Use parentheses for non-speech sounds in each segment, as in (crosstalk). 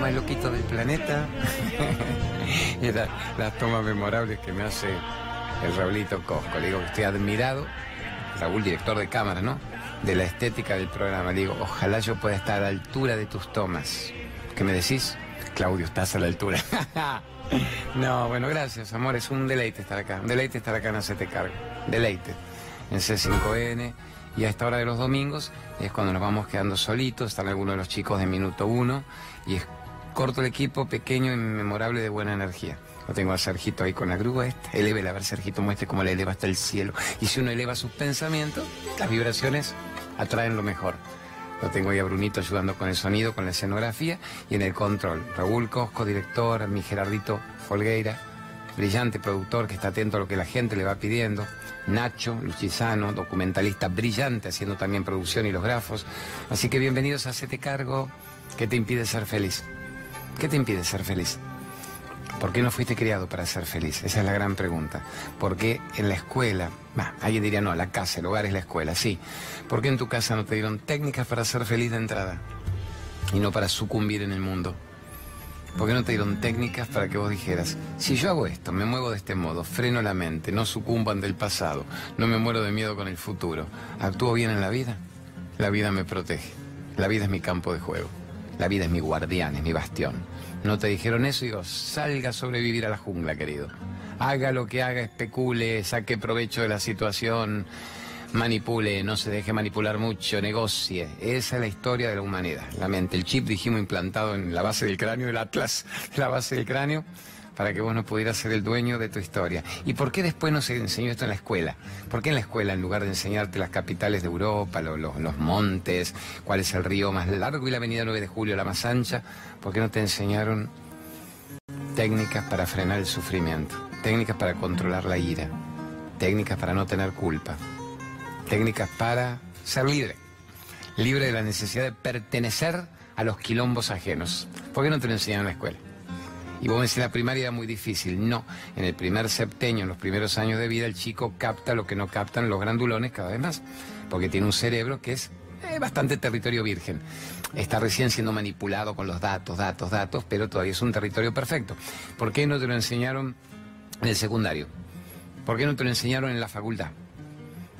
más loquito del planeta. (laughs) y las tomas memorables que me hace el Raulito Cosco. Le digo que estoy admirado, Raúl, director de cámara, ¿no? De la estética del programa. Le digo, ojalá yo pueda estar a la altura de tus tomas. ¿Qué me decís? Claudio, estás a la altura. (laughs) no, bueno, gracias, amor. Es un deleite estar acá. Un deleite estar acá en Hacete Cargo. Deleite. En C5N. Y a esta hora de los domingos es cuando nos vamos quedando solitos. Están algunos de los chicos de minuto uno. Y es corto el equipo, pequeño y memorable de buena energía. Lo tengo a Sergito ahí con la grúa esta. Eleve a ver, Sergito, muestre cómo le eleva hasta el cielo. Y si uno eleva sus pensamientos, las vibraciones atraen lo mejor. Lo tengo ahí a Brunito ayudando con el sonido, con la escenografía y en el control. Raúl Cosco, director, mi Gerardito Folgueira, brillante productor que está atento a lo que la gente le va pidiendo. Nacho Luchizano, documentalista brillante, haciendo también producción y los grafos. Así que bienvenidos a Hacete Cargo. ¿Qué te impide ser feliz? ¿Qué te impide ser feliz? ¿Por qué no fuiste criado para ser feliz? Esa es la gran pregunta. ¿Por qué en la escuela, bah, alguien diría no, la casa, el hogar es la escuela, sí. ¿Por qué en tu casa no te dieron técnicas para ser feliz de entrada y no para sucumbir en el mundo? ¿Por qué no te dieron técnicas para que vos dijeras, si yo hago esto, me muevo de este modo, freno la mente, no sucumbo ante el pasado, no me muero de miedo con el futuro, actúo bien en la vida? La vida me protege, la vida es mi campo de juego, la vida es mi guardián, es mi bastión. No te dijeron eso, digo, salga a sobrevivir a la jungla, querido. Haga lo que haga, especule, saque provecho de la situación, manipule, no se deje manipular mucho, negocie. Esa es la historia de la humanidad. La mente, el chip, dijimos, implantado en la base del cráneo, el atlas, la base del cráneo, para que vos no pudieras ser el dueño de tu historia. ¿Y por qué después no se enseñó esto en la escuela? ¿Por qué en la escuela, en lugar de enseñarte las capitales de Europa, los montes, cuál es el río más largo y la avenida 9 de Julio la más ancha, ¿Por qué no te enseñaron técnicas para frenar el sufrimiento? Técnicas para controlar la ira. Técnicas para no tener culpa. Técnicas para ser libre. Libre de la necesidad de pertenecer a los quilombos ajenos. ¿Por qué no te lo enseñaron en la escuela? Y vos decís, la primaria era muy difícil. No, en el primer septenio, en los primeros años de vida, el chico capta lo que no captan los grandulones cada vez más. Porque tiene un cerebro que es eh, bastante territorio virgen. Está recién siendo manipulado con los datos, datos, datos, pero todavía es un territorio perfecto. ¿Por qué no te lo enseñaron en el secundario? ¿Por qué no te lo enseñaron en la facultad?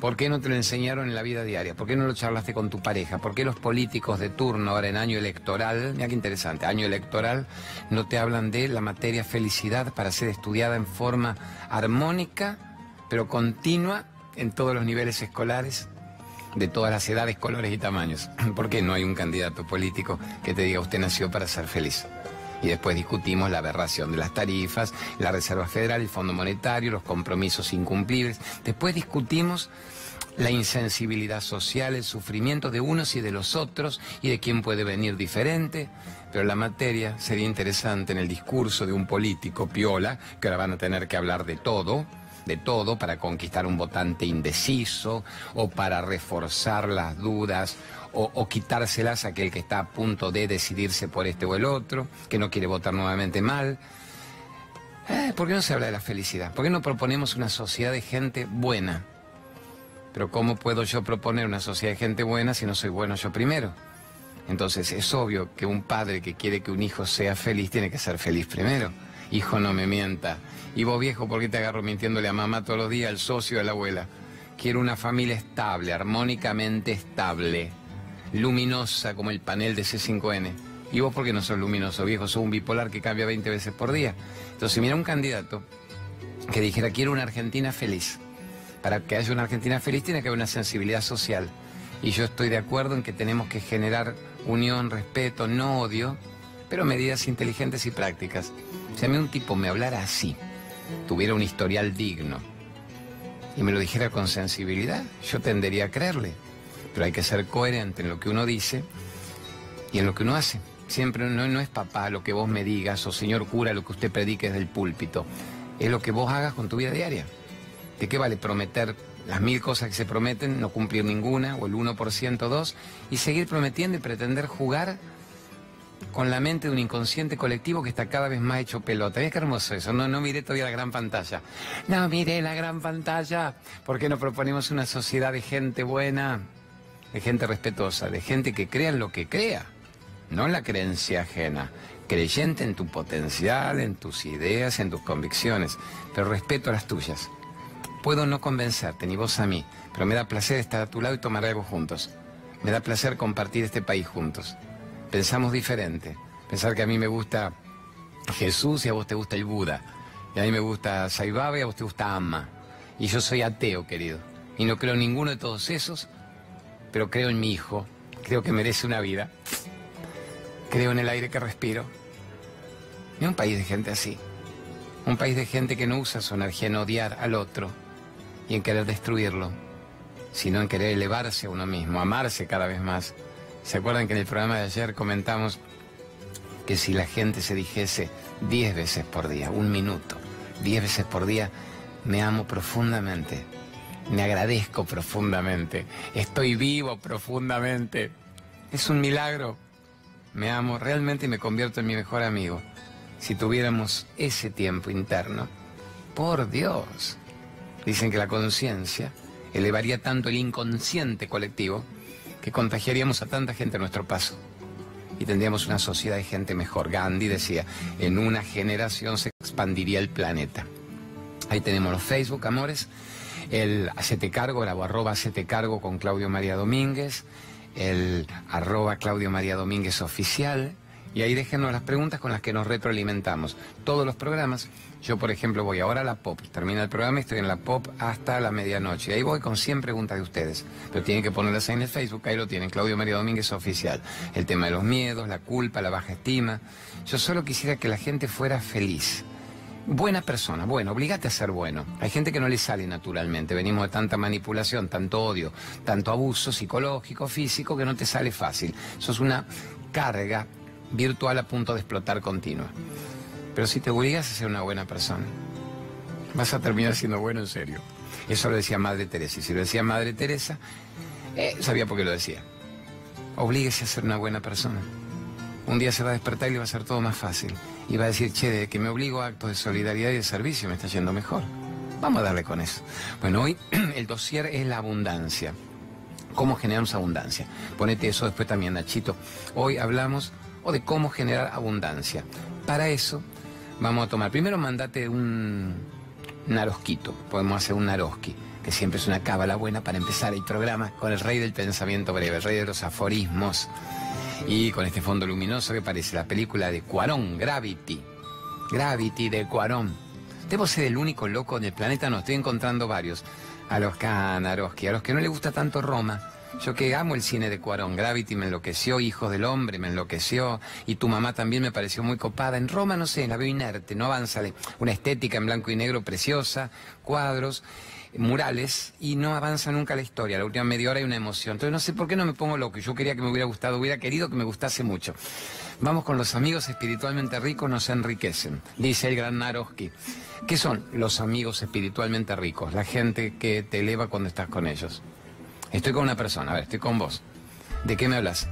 ¿Por qué no te lo enseñaron en la vida diaria? ¿Por qué no lo charlaste con tu pareja? ¿Por qué los políticos de turno ahora en año electoral, mira qué interesante, año electoral, no te hablan de la materia felicidad para ser estudiada en forma armónica, pero continua en todos los niveles escolares? de todas las edades, colores y tamaños. ¿Por qué no hay un candidato político que te diga usted nació para ser feliz? Y después discutimos la aberración de las tarifas, la Reserva Federal, el Fondo Monetario, los compromisos incumplibles. Después discutimos la insensibilidad social, el sufrimiento de unos y de los otros y de quién puede venir diferente. Pero la materia sería interesante en el discurso de un político piola, que ahora van a tener que hablar de todo, de todo para conquistar un votante indeciso o para reforzar las dudas o, quitárselas a aquel que está a punto de decidirse por este o el otro, que no quiere votar nuevamente mal. Eh, ¿Por qué no se habla de la felicidad? ¿Por qué no proponemos una sociedad de gente buena? Pero ¿cómo puedo yo proponer una sociedad de gente buena si no soy bueno yo primero? Entonces es obvio que un padre que quiere que un hijo sea feliz tiene que ser feliz primero. Hijo, no me mienta. Y vos viejo, ¿por qué te agarro mintiéndole a mamá todos los días, al socio, a la abuela? Quiero una familia estable, armónicamente estable, luminosa como el panel de C5N. ¿Y vos por qué no sos luminoso, viejo? Sos un bipolar que cambia 20 veces por día. Entonces, mira un candidato que dijera, quiero una Argentina feliz. Para que haya una Argentina feliz tiene que haber una sensibilidad social. Y yo estoy de acuerdo en que tenemos que generar unión, respeto, no odio, pero medidas inteligentes y prácticas. Si a mí un tipo me hablara así, tuviera un historial digno y me lo dijera con sensibilidad, yo tendería a creerle. Pero hay que ser coherente en lo que uno dice y en lo que uno hace. Siempre no, no es papá lo que vos me digas o señor cura lo que usted predique desde el púlpito. Es lo que vos hagas con tu vida diaria. ¿De qué vale prometer las mil cosas que se prometen, no cumplir ninguna o el 1%, dos, y seguir prometiendo y pretender jugar con la mente de un inconsciente colectivo que está cada vez más hecho pelota. Es que hermoso eso, no, no miré todavía la gran pantalla. No miré la gran pantalla. ¿Por qué no proponemos una sociedad de gente buena, de gente respetuosa, de gente que crea en lo que crea, no en la creencia ajena? creyente en tu potencial, en tus ideas, en tus convicciones, pero respeto las tuyas. Puedo no convencerte, ni vos a mí, pero me da placer estar a tu lado y tomar algo juntos. Me da placer compartir este país juntos. Pensamos diferente. Pensar que a mí me gusta Jesús y a vos te gusta el Buda. Y a mí me gusta Saibaba y a vos te gusta Amma. Y yo soy ateo, querido. Y no creo en ninguno de todos esos, pero creo en mi hijo. Creo que merece una vida. Creo en el aire que respiro. Y un país de gente así. Un país de gente que no usa su energía en odiar al otro y en querer destruirlo, sino en querer elevarse a uno mismo, amarse cada vez más. ¿Se acuerdan que en el programa de ayer comentamos que si la gente se dijese diez veces por día, un minuto, diez veces por día, me amo profundamente, me agradezco profundamente, estoy vivo profundamente, es un milagro, me amo realmente y me convierto en mi mejor amigo. Si tuviéramos ese tiempo interno, por Dios, dicen que la conciencia elevaría tanto el inconsciente colectivo que contagiaríamos a tanta gente a nuestro paso y tendríamos una sociedad de gente mejor. Gandhi decía, en una generación se expandiría el planeta. Ahí tenemos los Facebook, amores, el Hacete Cargo, el arroba Hacete Cargo con Claudio María Domínguez, el arroba Claudio María Domínguez oficial, y ahí déjenos las preguntas con las que nos retroalimentamos. Todos los programas, yo por ejemplo voy ahora a la POP, termina el programa y estoy en la POP hasta la medianoche. Y ahí voy con 100 preguntas de ustedes. Pero tienen que ponerlas ahí en el Facebook, ahí lo tienen, Claudio María Domínguez Oficial. El tema de los miedos, la culpa, la baja estima. Yo solo quisiera que la gente fuera feliz. Buena persona, bueno, obligate a ser bueno. Hay gente que no le sale naturalmente. Venimos de tanta manipulación, tanto odio, tanto abuso psicológico, físico, que no te sale fácil. Eso es una carga virtual a punto de explotar continua. Pero si te obligas a ser una buena persona, vas a terminar siendo bueno en serio. Eso lo decía Madre Teresa. Y si lo decía Madre Teresa, eh, sabía por qué lo decía. Oblíguese a ser una buena persona. Un día se va a despertar y le va a ser todo más fácil. Y va a decir, che, de que me obligo a actos de solidaridad y de servicio me está yendo mejor. Vamos a darle con eso. Bueno, hoy (clears throat) el dossier es la abundancia. ¿Cómo generamos abundancia? Ponete eso después también, Nachito. Hoy hablamos o de cómo generar abundancia. Para eso vamos a tomar, primero mandate un narosquito, podemos hacer un naroski, que siempre es una cábala buena para empezar el programa con el rey del pensamiento breve, el rey de los aforismos, y con este fondo luminoso que parece la película de Cuarón, Gravity, Gravity de Cuarón. Debo ser el único loco del planeta, no estoy encontrando varios, a los que a Naroski, a los que no le gusta tanto Roma, yo que amo el cine de Cuarón, Gravity me enloqueció, Hijos del Hombre me enloqueció, y tu mamá también me pareció muy copada. En Roma, no sé, la veo inerte, no avanza. Una estética en blanco y negro preciosa, cuadros, murales, y no avanza nunca la historia. La última media hora hay una emoción. Entonces no sé por qué no me pongo loco. Yo quería que me hubiera gustado, hubiera querido que me gustase mucho. Vamos con los amigos espiritualmente ricos, nos enriquecen, dice el gran Naroski. ¿Qué son los amigos espiritualmente ricos? La gente que te eleva cuando estás con ellos. Estoy con una persona, a ver, estoy con vos. ¿De qué me hablas?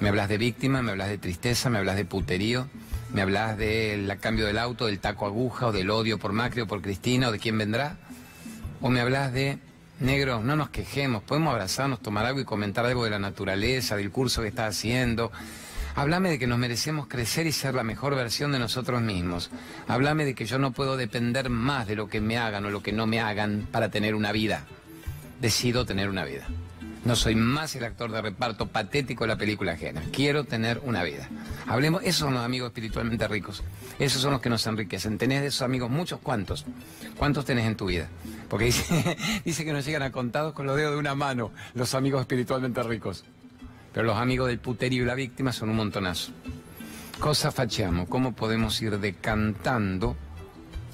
¿Me hablas de víctima? ¿Me hablas de tristeza? ¿Me hablas de puterío? ¿Me hablas del cambio del auto, del taco aguja o del odio por Macri o por Cristina o de quién vendrá? ¿O me hablas de, negro, no nos quejemos, podemos abrazarnos, tomar algo y comentar algo de la naturaleza, del curso que estás haciendo? Háblame de que nos merecemos crecer y ser la mejor versión de nosotros mismos. Háblame de que yo no puedo depender más de lo que me hagan o lo que no me hagan para tener una vida decido tener una vida. No soy más el actor de reparto patético de la película ajena. Quiero tener una vida. Hablemos, esos son los amigos espiritualmente ricos. Esos son los que nos enriquecen. ¿Tenés de esos amigos muchos? ¿Cuántos? ¿Cuántos tenés en tu vida? Porque dice, (laughs) que nos llegan a contados con los dedos de una mano los amigos espiritualmente ricos. Pero los amigos del puterío y la víctima son un montonazo. Cosa facheamos, ¿cómo podemos ir decantando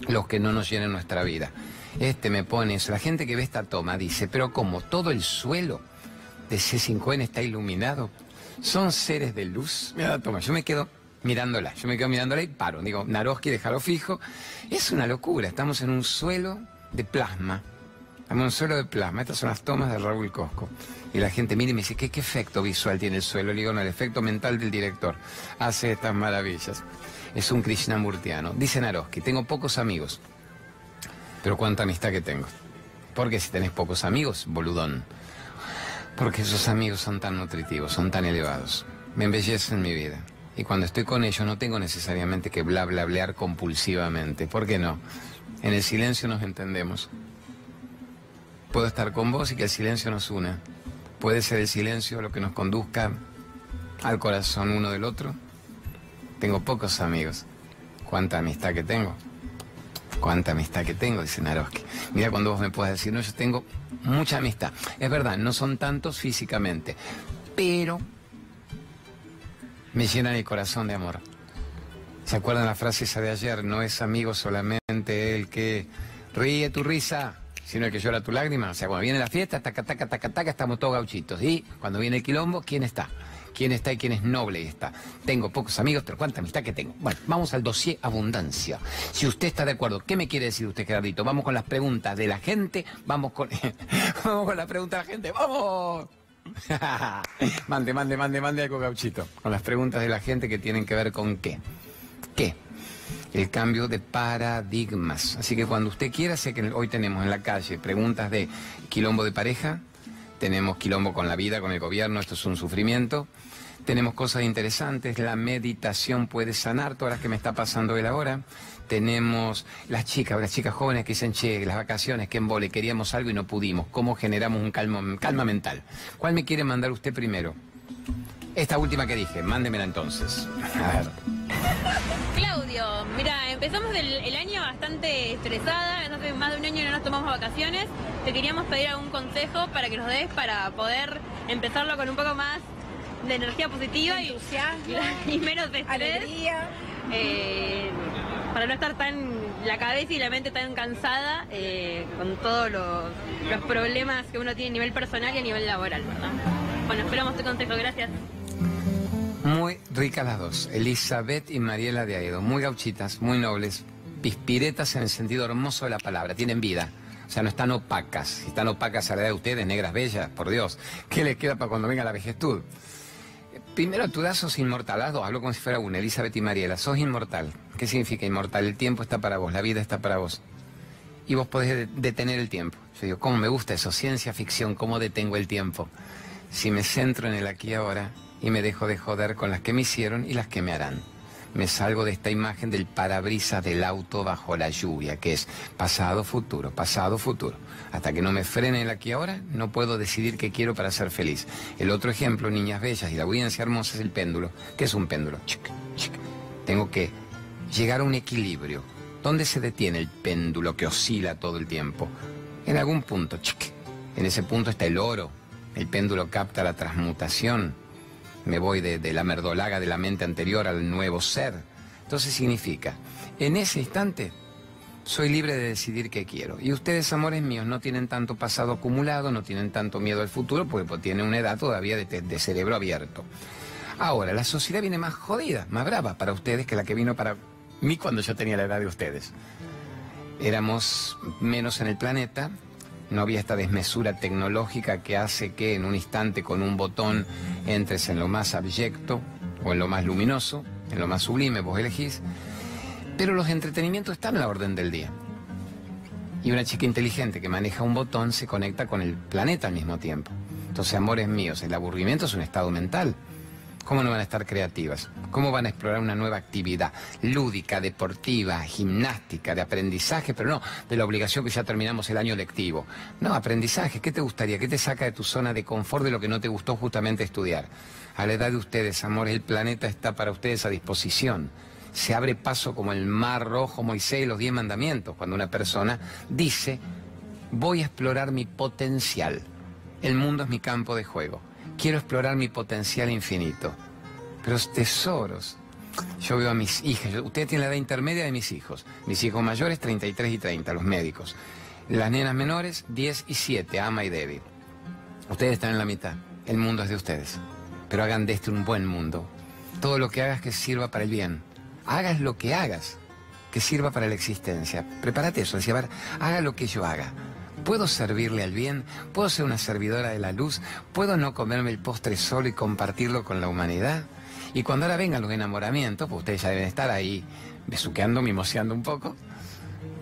los que no nos llenen nuestra vida? Este me pone eso. La gente que ve esta toma dice, pero como todo el suelo de C5N está iluminado, son seres de luz. Mira toma, yo me quedo mirándola, yo me quedo mirándola y paro. Digo, Naroski, déjalo fijo. Es una locura, estamos en un suelo de plasma. Estamos en un suelo de plasma. Estas son las tomas de Raúl Cosco. Y la gente mira y me dice, ¿qué, qué efecto visual tiene el suelo? Le digo, no, el efecto mental del director. Hace estas maravillas. Es un Krishnamurtiano. Dice Naroski, tengo pocos amigos. Pero cuánta amistad que tengo. Porque si tenés pocos amigos, boludón. Porque esos amigos son tan nutritivos, son tan elevados. Me embellecen mi vida. Y cuando estoy con ellos no tengo necesariamente que bla bla compulsivamente. ¿Por qué no? En el silencio nos entendemos. Puedo estar con vos y que el silencio nos una. Puede ser el silencio lo que nos conduzca al corazón uno del otro. Tengo pocos amigos. Cuánta amistad que tengo. Cuánta amistad que tengo, dice Naroski. Mira cuando vos me puedas decir, no, yo tengo mucha amistad. Es verdad, no son tantos físicamente, pero me llenan el corazón de amor. ¿Se acuerdan la frase esa de ayer? No es amigo solamente el que ríe tu risa, sino el que llora tu lágrima. O sea, cuando viene la fiesta, taca, taca, taca, taca, estamos todos gauchitos. Y cuando viene el quilombo, ¿quién está? ¿Quién está y quién es noble está? Tengo pocos amigos, pero cuánta amistad que tengo. Bueno, vamos al dossier abundancia. Si usted está de acuerdo, ¿qué me quiere decir usted, Gerardito? Vamos con las preguntas de la gente, vamos con, (laughs) vamos con las preguntas de la gente, ¡vamos! (laughs) mande, mande, mande, mande algo gauchito. Con las preguntas de la gente que tienen que ver con qué. ¿Qué? El cambio de paradigmas. Así que cuando usted quiera, sé que hoy tenemos en la calle preguntas de quilombo de pareja, tenemos quilombo con la vida, con el gobierno, esto es un sufrimiento. Tenemos cosas interesantes, la meditación puede sanar todas las que me está pasando él ahora tenemos las chicas, las chicas jóvenes que dicen, che, las vacaciones, que embole, queríamos algo y no pudimos. ¿Cómo generamos un calma, calma mental? ¿Cuál me quiere mandar usted primero? Esta última que dije, mándemela entonces. A ver. Claudio, mira, empezamos el, año bastante estresada, hace más de un año no nos tomamos vacaciones. Te queríamos pedir algún consejo para que nos des para poder empezarlo con un poco más de energía positiva y, (laughs) y menos de estrés. Alegría. Eh, para no estar tan la cabeza y la mente tan cansada eh, con todos los, problemas que uno tiene a nivel personal y a nivel laboral, ¿verdad? Bueno, esperamos tu consejo, gracias. Muy ricas las dos, Elizabeth y Mariela de Aedo, muy gauchitas, muy nobles, pispiretas en el sentido hermoso de la palabra, tienen vida. O sea, no están opacas. Si están opacas a la edad de ustedes, negras bellas, por Dios. ¿Qué les queda para cuando venga la vejestud? Primero, tú das sos inmortal, hablo como si fuera una, Elizabeth y Mariela, sos inmortal. ¿Qué significa inmortal? El tiempo está para vos, la vida está para vos. Y vos podés detener el tiempo. Yo digo, ¿cómo me gusta eso? Ciencia ficción, ¿cómo detengo el tiempo? Si me centro en el aquí y ahora y me dejo de joder con las que me hicieron y las que me harán me salgo de esta imagen del parabrisas del auto bajo la lluvia, que es pasado, futuro, pasado, futuro. Hasta que no me frene el aquí ahora, no puedo decidir qué quiero para ser feliz. El otro ejemplo, niñas bellas y la audiencia hermosa, es el péndulo. ¿Qué es un péndulo? Tengo que llegar a un equilibrio. ¿Dónde se detiene el péndulo que oscila todo el tiempo? En algún punto. En ese punto está el oro. El péndulo capta la transmutación me voy de, la merdolaga de la mente anterior al nuevo ser. Entonces significa, en ese instante soy libre de decidir qué quiero. Y ustedes, amores míos, no tienen tanto pasado acumulado, no tienen tanto miedo al futuro, porque pues, tienen una edad todavía de, de, cerebro abierto. Ahora, la sociedad viene más jodida, más brava para ustedes que la que vino para mí cuando yo tenía la edad de ustedes. Éramos menos en el planeta, no había esta desmesura tecnológica que hace que en un instante con un botón entres en lo más abyecto o en lo más luminoso, en lo más sublime, vos elegís. Pero los entretenimientos están a la orden del día. Y una chica inteligente que maneja un botón se conecta con el planeta al mismo tiempo. Entonces, amores míos, el aburrimiento es un estado mental. ¿Cómo no van a estar creativas? ¿Cómo van a explorar una nueva actividad lúdica, deportiva, gimnástica, de aprendizaje, pero no de la obligación que ya terminamos el año lectivo? No, aprendizaje, ¿qué te gustaría? ¿Qué te saca de tu zona de confort de lo que no te gustó justamente estudiar? A la edad de ustedes, amor, el planeta está para ustedes a disposición. Se abre paso como el mar rojo, Moisés y los diez mandamientos, cuando una persona dice, voy a explorar mi potencial. El mundo es mi campo de juego quiero explorar mi potencial infinito. Pero tesoros. Yo veo a mis hijas, usted tiene la edad intermedia de mis hijos. Mis hijos mayores, 33 y 30, los médicos. Las nenas menores, 10 y 7, Ama y Debbie. Ustedes están en la mitad. El mundo es de ustedes. Pero hagan de este un buen mundo. Todo lo que hagas que sirva para el bien. Hagas lo que hagas que sirva para la existencia. Prepárate eso, decía, haga lo que yo haga. ¿Puedo servirle al bien? ¿Puedo ser una servidora de la luz? ¿Puedo no comerme el postre solo y compartirlo con la humanidad? Y cuando ahora vengan los enamoramientos, pues ustedes ya deben estar ahí besuqueando, mimoseando un poco,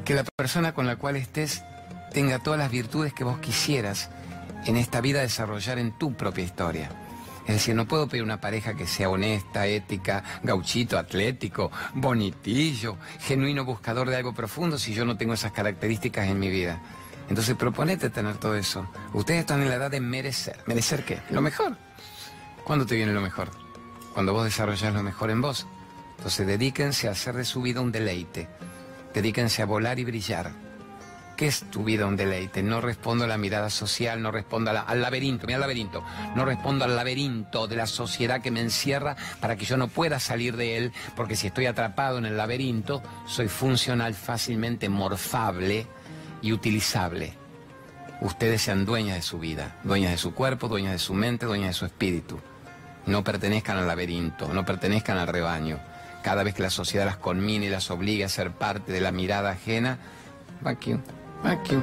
que la persona con la cual estés tenga todas las virtudes que vos quisieras en esta vida desarrollar en tu propia historia. Es decir, no puedo pedir una pareja que sea honesta, ética, gauchito, atlético, bonitillo, genuino buscador de algo profundo si yo no tengo esas características en mi vida. Entonces proponete tener todo eso. Ustedes están en la edad de merecer. ¿Merecer qué? Lo mejor. ¿Cuándo te viene lo mejor? Cuando vos desarrollas lo mejor en vos. Entonces dedíquense a hacer de su vida un deleite. Dedíquense a volar y brillar. ¿Qué es tu vida un deleite? No respondo a la mirada social, no respondo al laberinto, mira el laberinto, no respondo al laberinto de la sociedad que me encierra para que yo no pueda salir de él, porque si estoy atrapado en el laberinto, soy funcional, fácilmente morfable y utilizable. Ustedes sean dueñas de su vida, dueñas de su cuerpo, dueñas de su mente, dueñas de su espíritu. No pertenezcan al laberinto, no pertenezcan al rebaño. Cada vez que la sociedad las conmine y las obligue a ser parte de la mirada ajena, vacuum. Aquí.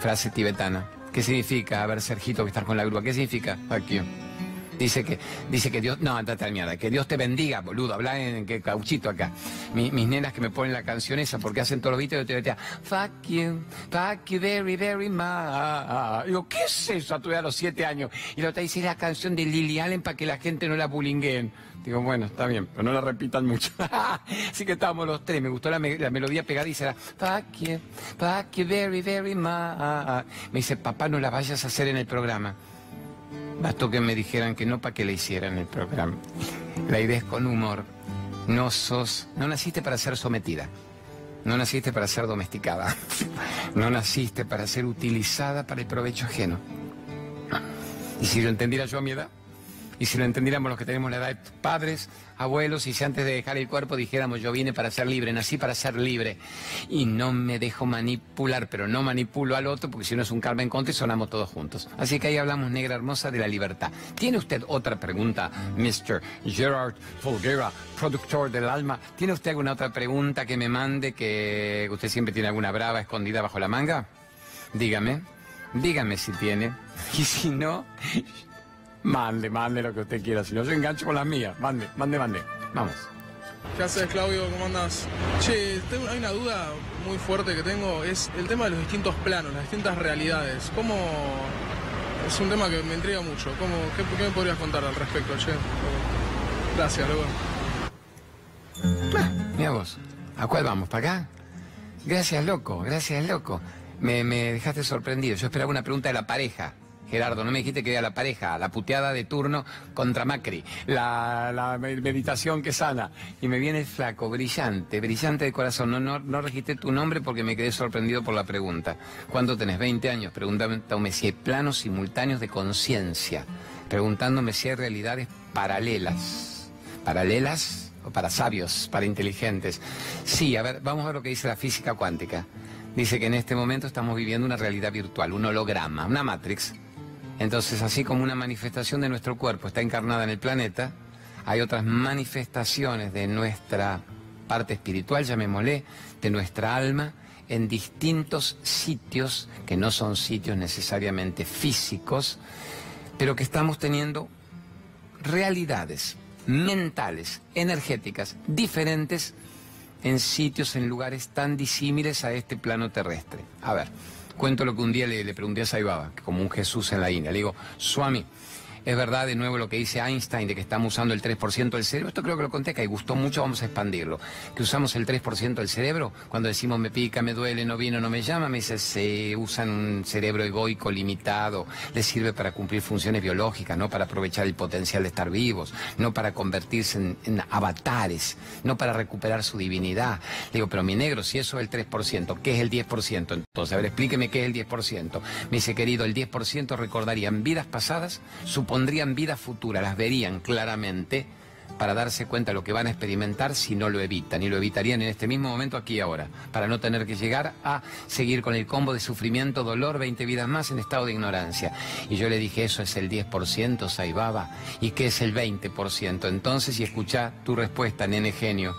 Frase tibetana. ¿Qué significa? A ver, Sergito, que estás con la grúa. ¿Qué significa? Aquí. Dice que, dice que Dios, no, andate a mierda, que Dios te bendiga, boludo, habla en que cauchito acá. mis nenas que me ponen la canción esa porque hacen todos los vídeos, yo te decía, fuck you, fuck you very, very much. Digo, ¿qué es eso a tu a los siete años? Y la otra dice, la canción de Lily Allen para que la gente no la bullyinguen. Digo, bueno, está bien, pero no la repitan mucho. (laughs) Así que estábamos los tres, me gustó la, melodía pegadiza, fuck you, fuck you very, very much. Me dice, papá, no la vayas a hacer en el programa. Bastó que me dijeran que no para que la hicieran el programa. La idea es con humor. No sos, no naciste para ser sometida. No naciste para ser domesticada. No naciste para ser utilizada para el provecho ajeno. Y si lo entendiera yo a mi edad, y si lo entendiéramos los que tenemos la edad de padres, abuelos, y si antes de dejar el cuerpo dijéramos yo vine para ser libre, nací para ser libre, y no me dejo manipular, pero no manipulo al otro, porque si no es un karma en contra y sonamos todos juntos. Así que ahí hablamos, negra hermosa, de la libertad. ¿Tiene usted otra pregunta, Mr. Gerard Folguera, productor del alma? ¿Tiene usted alguna otra pregunta que me mande, que usted siempre tiene alguna brava escondida bajo la manga? Dígame, dígame si tiene. (laughs) Y si no, Mande, mande lo que usted quiera. Si no, yo engancho con las mías. Mande, mande, mande. Vamos. ¿Qué haces, Claudio? ¿Cómo andas? Che, tengo, hay una duda muy fuerte que tengo. Es el tema de los distintos planos, las distintas realidades. ¿Cómo...? Es un tema que me intriga mucho. ¿Cómo, qué, me podrías contar al respecto, che? Gracias, luego. Ah, mira vos. ¿A cuál vamos? ¿Para acá? Gracias, loco. Gracias, loco. Me, me dejaste sorprendido. Yo esperaba una pregunta de la pareja. Gerardo, no me dijiste que era la pareja, la puteada de turno contra Macri, la, meditación que sana. Y me viene flaco, brillante, brillante de corazón. No, no, no registré tu nombre porque me quedé sorprendido por la pregunta. ¿Cuánto tenés? 20 años. Preguntándome si hay planos simultáneos de conciencia. Preguntándome si hay realidades paralelas. ¿Paralelas? O para sabios, para inteligentes. Sí, a ver, vamos a ver lo que dice la física cuántica. Dice que en este momento estamos viviendo una realidad virtual, un holograma, una Matrix entonces, así como una manifestación de nuestro cuerpo está encarnada en el planeta, hay otras manifestaciones de nuestra parte espiritual, llamémosle, de nuestra alma, en distintos sitios que no son sitios necesariamente físicos, pero que estamos teniendo realidades mentales, energéticas, diferentes en sitios, en lugares tan disímiles a este plano terrestre. A ver. Cuento lo que un día le, pregunté a Saibaba, como un Jesús en la India. Le digo, Swami, es verdad de nuevo lo que dice Einstein de que estamos usando el 3% del cerebro. Esto creo que lo conté que gustó mucho, vamos a expandirlo. Que usamos el 3% del cerebro. Cuando decimos me pica, me duele, no viene, no me llama, me dice se usan un cerebro egoico limitado. Les sirve para cumplir funciones biológicas, no para aprovechar el potencial de estar vivos, no para convertirse en, avatares, no para recuperar su divinidad. Le digo, pero mi negro, si eso es el 3%, ¿qué es el 10%? Entonces, a ver, explíqueme qué es el 10%. Me dice, querido, el 10% recordarían vidas pasadas, suponiendo pondrían vida futura, las verían claramente para darse cuenta de lo que van a experimentar si no lo evitan. Y lo evitarían en este mismo momento, aquí y ahora, para no tener que llegar a seguir con el combo de sufrimiento, dolor, 20 vidas más en estado de ignorancia. Y yo le dije, eso es el 10%, Saibaba. ¿Y qué es el 20%? Entonces, y escucha tu respuesta, nene genio.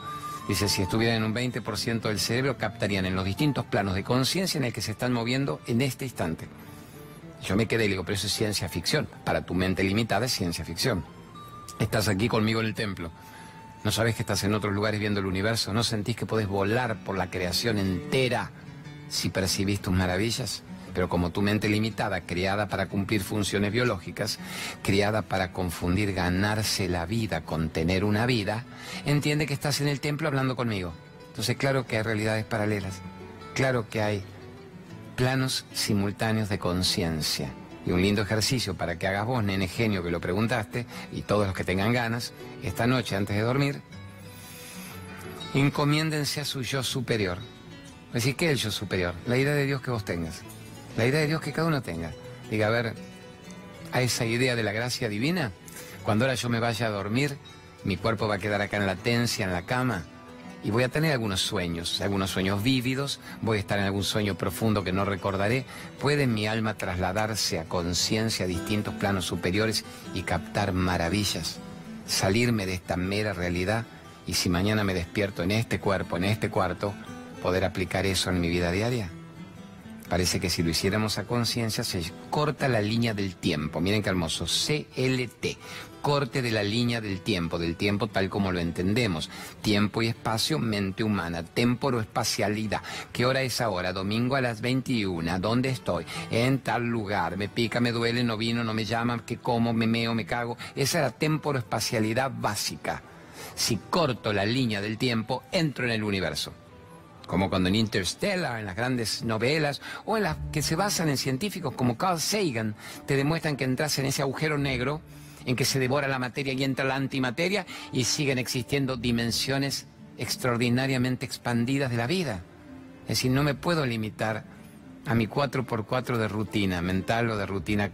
Dice, si estuvieran en un 20% del cerebro, captarían en los distintos planos de conciencia en el que se están moviendo en este instante. Yo me quedé y le digo, pero eso es ciencia ficción. Para tu mente limitada es ciencia ficción. Estás aquí conmigo en el templo. ¿No sabes que estás en otros lugares viendo el universo? ¿No sentís que podés volar por la creación entera si percibís tus maravillas? Pero como tu mente limitada, creada para cumplir funciones biológicas, criada para confundir ganarse la vida con tener una vida, entiende que estás en el templo hablando conmigo. Entonces, claro que hay realidades paralelas. Claro que hay planos simultáneos de conciencia. Y un lindo ejercicio para que hagas vos, nene genio, que lo preguntaste, y todos los que tengan ganas, esta noche antes de dormir, encomiéndense a su yo superior. Es decir, ¿qué es el yo superior? La idea de Dios que vos tengas. La idea de Dios que cada uno tenga. Diga, a ver, a esa idea de la gracia divina, cuando ahora yo me vaya a dormir, mi cuerpo va a quedar acá en la tencia, en la cama, y voy a tener algunos sueños, algunos sueños vívidos, voy a estar en algún sueño profundo que no recordaré. ¿Puede mi alma trasladarse a conciencia a distintos planos superiores y captar maravillas? Salirme de esta mera realidad y si mañana me despierto en este cuerpo, en este cuarto, poder aplicar eso en mi vida diaria? Parece que si lo hiciéramos a conciencia se corta la línea del tiempo. Miren qué hermoso. CLT. Corte de la línea del tiempo, del tiempo tal como lo entendemos. Tiempo y espacio, mente humana. Temporo-espacialidad. ¿Qué hora es ahora? Domingo a las 21. ¿Dónde estoy? En tal lugar. Me pica, me duele, no vino, no me llaman, que como, me meo, me cago. Esa es la temporo-espacialidad básica. Si corto la línea del tiempo, entro en el universo como cuando en Interstellar, en las grandes novelas, o en las que se basan en científicos como Carl Sagan, te demuestran que entras en ese agujero negro en que se devora la materia y entra la antimateria y siguen existiendo dimensiones extraordinariamente expandidas de la vida. Es decir, no me puedo limitar a mi 4x4 de rutina mental o de rutina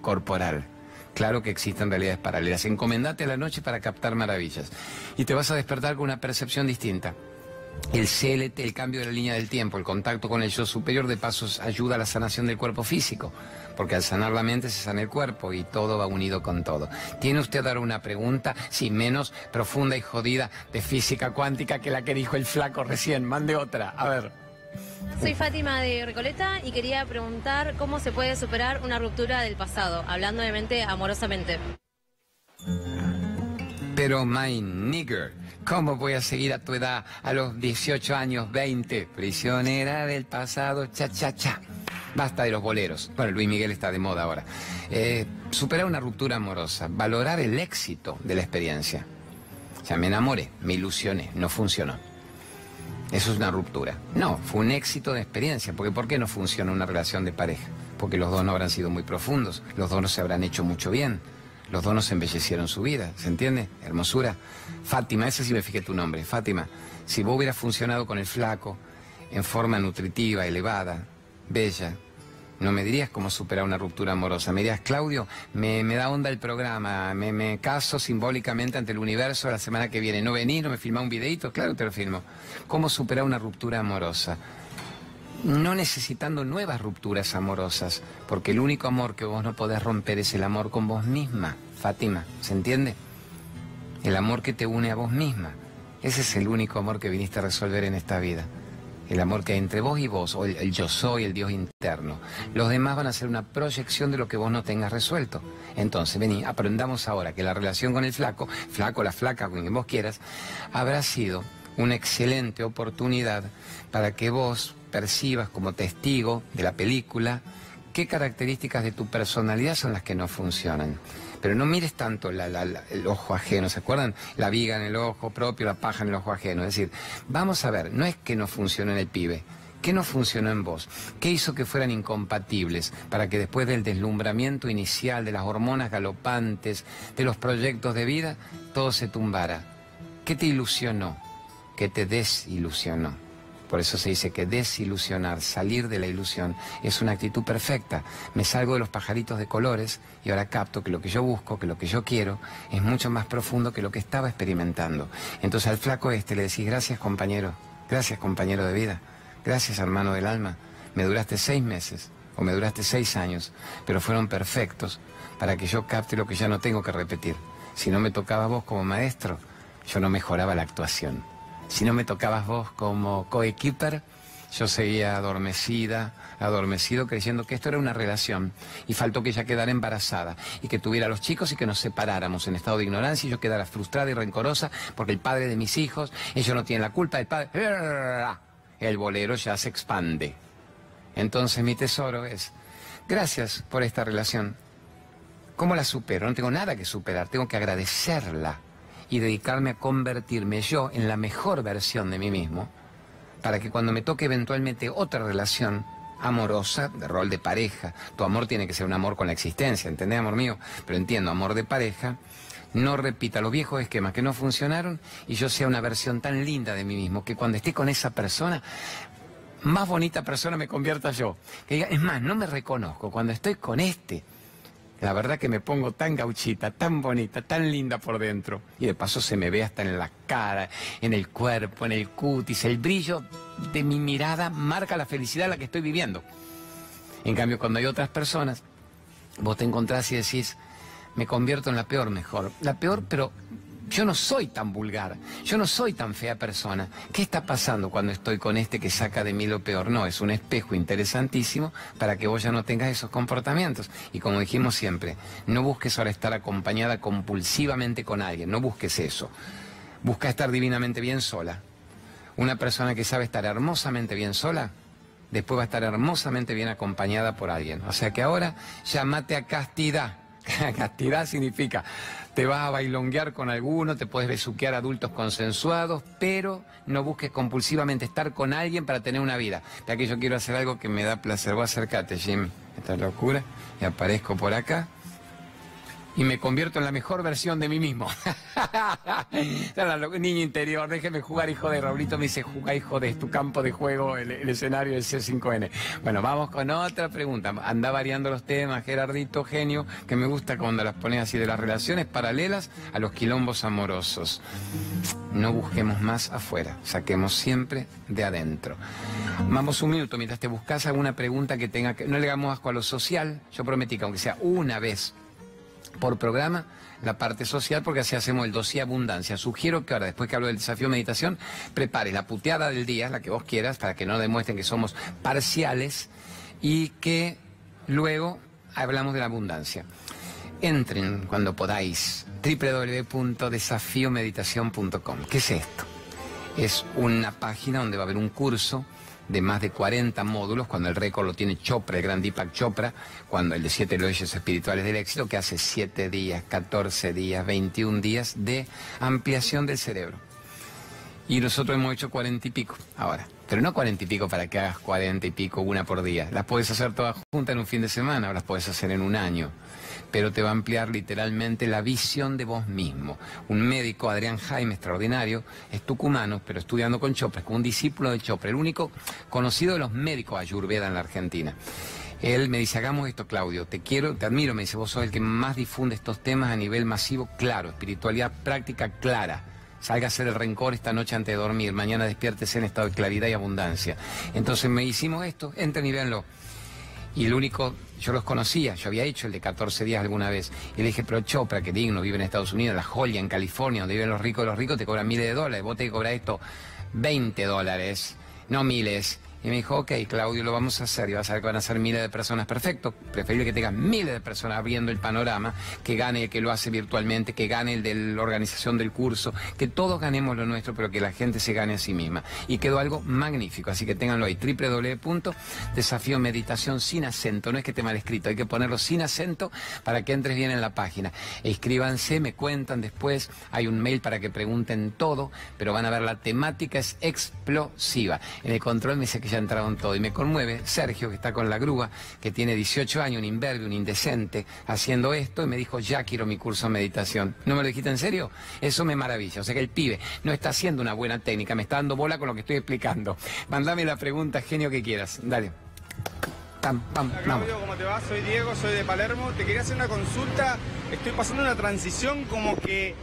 corporal. Claro que existen realidades paralelas. Encomendate a la noche para captar maravillas. Y te vas a despertar con una percepción distinta. El CLT, el cambio de la línea del tiempo, el contacto con el yo superior, de pasos ayuda a la sanación del cuerpo físico, porque al sanar la mente se sana el cuerpo y todo va unido con todo. ¿Tiene usted ahora una pregunta, sin menos profunda y jodida, de física cuántica que la que dijo el flaco recién? Mande otra, a ver. Soy Fátima de Recoleta y quería preguntar cómo se puede superar una ruptura del pasado, hablando de mente amorosamente. Pero my nigger, ¿cómo voy a seguir a tu edad a los 18 años, 20? Prisionera del pasado, cha, cha, cha. Basta de los boleros. Bueno, Luis Miguel está de moda ahora. Eh, superar una ruptura amorosa, valorar el éxito de la experiencia. O sea, me enamoré, me ilusioné, no funcionó. Eso es una ruptura. No, fue un éxito de experiencia, porque ¿por qué no funciona una relación de pareja? Porque los dos no habrán sido muy profundos, los dos no se habrán hecho mucho bien, los donos embellecieron su vida, ¿se entiende? Hermosura. Fátima, ese sí me fijé tu nombre, Fátima. Si vos hubieras funcionado con el flaco en forma nutritiva, elevada, bella, no me dirías cómo superar una ruptura amorosa. Me dirías, Claudio, me, da onda el programa, me, me, caso simbólicamente ante el universo la semana que viene. ¿No venís, no me filmás un videito? Claro, te lo filmo. ¿Cómo superar una ruptura amorosa? no necesitando nuevas rupturas amorosas, porque el único amor que vos no podés romper es el amor con vos misma, Fátima, ¿se entiende? El amor que te une a vos misma. Ese es el único amor que viniste a resolver en esta vida. El amor que hay entre vos y vos, o el, yo soy, el Dios interno. Los demás van a ser una proyección de lo que vos no tengas resuelto. Entonces, vení, aprendamos ahora que la relación con el flaco, flaco, la flaca, con quien vos quieras, habrá sido una excelente oportunidad para que vos percibas como testigo de la película qué características de tu personalidad son las que no funcionan. Pero no mires tanto el ojo ajeno, ¿se acuerdan? La viga en el ojo propio, la paja en el ojo ajeno. Es decir, vamos a ver, no es que no funcione en el pibe, ¿Qué no funcionó en vos? ¿Qué hizo que fueran incompatibles para que después del deslumbramiento inicial, de las hormonas galopantes, de los proyectos de vida, todo se tumbara? ¿Qué te ilusionó? ¿Qué te desilusionó? Por eso se dice que desilusionar, salir de la ilusión, es una actitud perfecta. Me salgo de los pajaritos de colores y ahora capto que lo que yo busco, que lo que yo quiero, es mucho más profundo que lo que estaba experimentando. Entonces al flaco este le decís, gracias compañero, gracias compañero de vida, gracias hermano del alma. Me duraste seis meses o me duraste seis años, pero fueron perfectos para que yo capte lo que ya no tengo que repetir. Si no me tocaba vos como maestro, yo no mejoraba la actuación. Si no me tocabas vos como coequiper, yo seguía adormecida, adormecido, creyendo que esto era una relación. Y faltó que ella quedara embarazada y que tuviera los chicos y que nos separáramos en estado de ignorancia y yo quedara frustrada y rencorosa porque el padre de mis hijos, ellos no tienen la culpa del padre. El bolero ya se expande. Entonces mi tesoro es, gracias por esta relación. ¿Cómo la supero? No tengo nada que superar, tengo que agradecerla y dedicarme a convertirme yo en la mejor versión de mí mismo, para que cuando me toque eventualmente otra relación amorosa, de rol de pareja, tu amor tiene que ser un amor con la existencia, ¿entendés, amor mío? Pero entiendo, amor de pareja, no repita los viejos esquemas que no funcionaron y yo sea una versión tan linda de mí mismo que cuando esté con esa persona, más bonita persona me convierta yo. Que diga, es más, no me reconozco cuando estoy con este la verdad que me pongo tan gauchita, tan bonita, tan linda por dentro. Y de paso se me ve hasta en la cara, en el cuerpo, en el cutis. El brillo de mi mirada marca la felicidad la que estoy viviendo. En cambio, cuando hay otras personas, vos te encontrás y decís, me convierto en la peor mejor. La peor, pero yo no soy tan vulgar, yo no soy tan fea persona. ¿Qué está pasando cuando estoy con este que saca de mí lo peor? No, es un espejo interesantísimo para que vos ya no tengas esos comportamientos. Y como dijimos siempre, no busques ahora estar acompañada compulsivamente con alguien, no busques eso. Busca estar divinamente bien sola. Una persona que sabe estar hermosamente bien sola, después va a estar hermosamente bien acompañada por alguien. O sea que ahora llámate a castidad. (laughs) castidad significa te vas a bailonguear con alguno, te puedes besuquear adultos consensuados, pero no busques compulsivamente estar con alguien para tener una vida. De aquí yo quiero hacer algo que me da placer. Voy a acercarte, Jim. Esta locura. Y aparezco por acá y me convierto en la mejor versión de mí mismo. (laughs) Niño interior, déjeme jugar, hijo de Raulito. Me dice, juega, hijo de tu campo de juego, el, escenario del C5N. Bueno, vamos con otra pregunta. Anda variando los temas, Gerardito, genio, que me gusta cuando las pones así de las relaciones paralelas a los quilombos amorosos. No busquemos más afuera, saquemos siempre de adentro. Vamos un minuto mientras te buscas alguna pregunta que tenga que. No le hagamos asco a lo social. Yo prometí que aunque sea una vez por programa la parte social porque así hacemos el dossier abundancia. Sugiero que ahora, después que hablo del desafío meditación, prepare la puteada del día, la que vos quieras, para que no demuestren que somos parciales y que luego hablamos de la abundancia. Entren cuando podáis www.desafiomeditación.com. ¿Qué es esto? Es una página donde va a haber un curso de más de 40 módulos, cuando el récord lo tiene Chopra, el gran Deepak Chopra, cuando el de siete leyes espirituales del éxito, que hace 7 días, 14 días, 21 días de ampliación del cerebro. Y nosotros hemos hecho 40 y pico ahora. Pero no 40 y pico para que hagas 40 y pico una por día. Las puedes hacer todas juntas en un fin de semana o las puedes hacer en un año pero te va a ampliar literalmente la visión de vos mismo. Un médico, Adrián Jaime, extraordinario, es tucumano, pero estudiando con Chopra, es como un discípulo de Chopra, el único conocido de los médicos ayurveda en la Argentina. Él me dice, hagamos esto, Claudio, te quiero, te admiro, me dice, vos sos el que más difunde estos temas a nivel masivo, claro, espiritualidad práctica clara. Salga a hacer el rencor esta noche antes de dormir, mañana despiértese en estado de claridad y abundancia. Entonces me hicimos esto, entren y véanlo. Y el único, yo los conocía, yo había hecho el de 14 días alguna vez. Y le dije, pero Chopra, que digno, vive en Estados Unidos, la joya en California, donde viven los ricos, los ricos te cobran miles de dólares, vos te cobras esto 20 dólares, no miles. Y me dijo, ok, Claudio, lo vamos a hacer. Y vas a ver que van a ser miles de personas. Perfecto. Preferible que tengas miles de personas viendo el panorama, que gane el que lo hace virtualmente, que gane el de la organización del curso, que todos ganemos lo nuestro, pero que la gente se gane a sí misma. Y quedó algo magnífico. Así que ténganlo ahí. www.desafío meditación sin acento. No es que esté mal escrito, hay que ponerlo sin acento para que entres bien en la página. Escríbanse, me cuentan después. Hay un mail para que pregunten todo, pero van a ver la temática es explosiva. En el control me dice que ya entrado en todo. Y me conmueve Sergio, que está con la grúa, que tiene 18 años, un imberbe, un indecente, haciendo esto, y me dijo, ya quiero mi curso de meditación. ¿No me lo dijiste en serio? Eso me maravilla. O sea que el pibe no está haciendo una buena técnica, me está dando bola con lo que estoy explicando. Mándame la pregunta, genio, que quieras. Dale. Pam, pam, Claudio, ¿cómo te va? Soy Diego, soy de Palermo. Te quería hacer una consulta. Estoy pasando una transición como que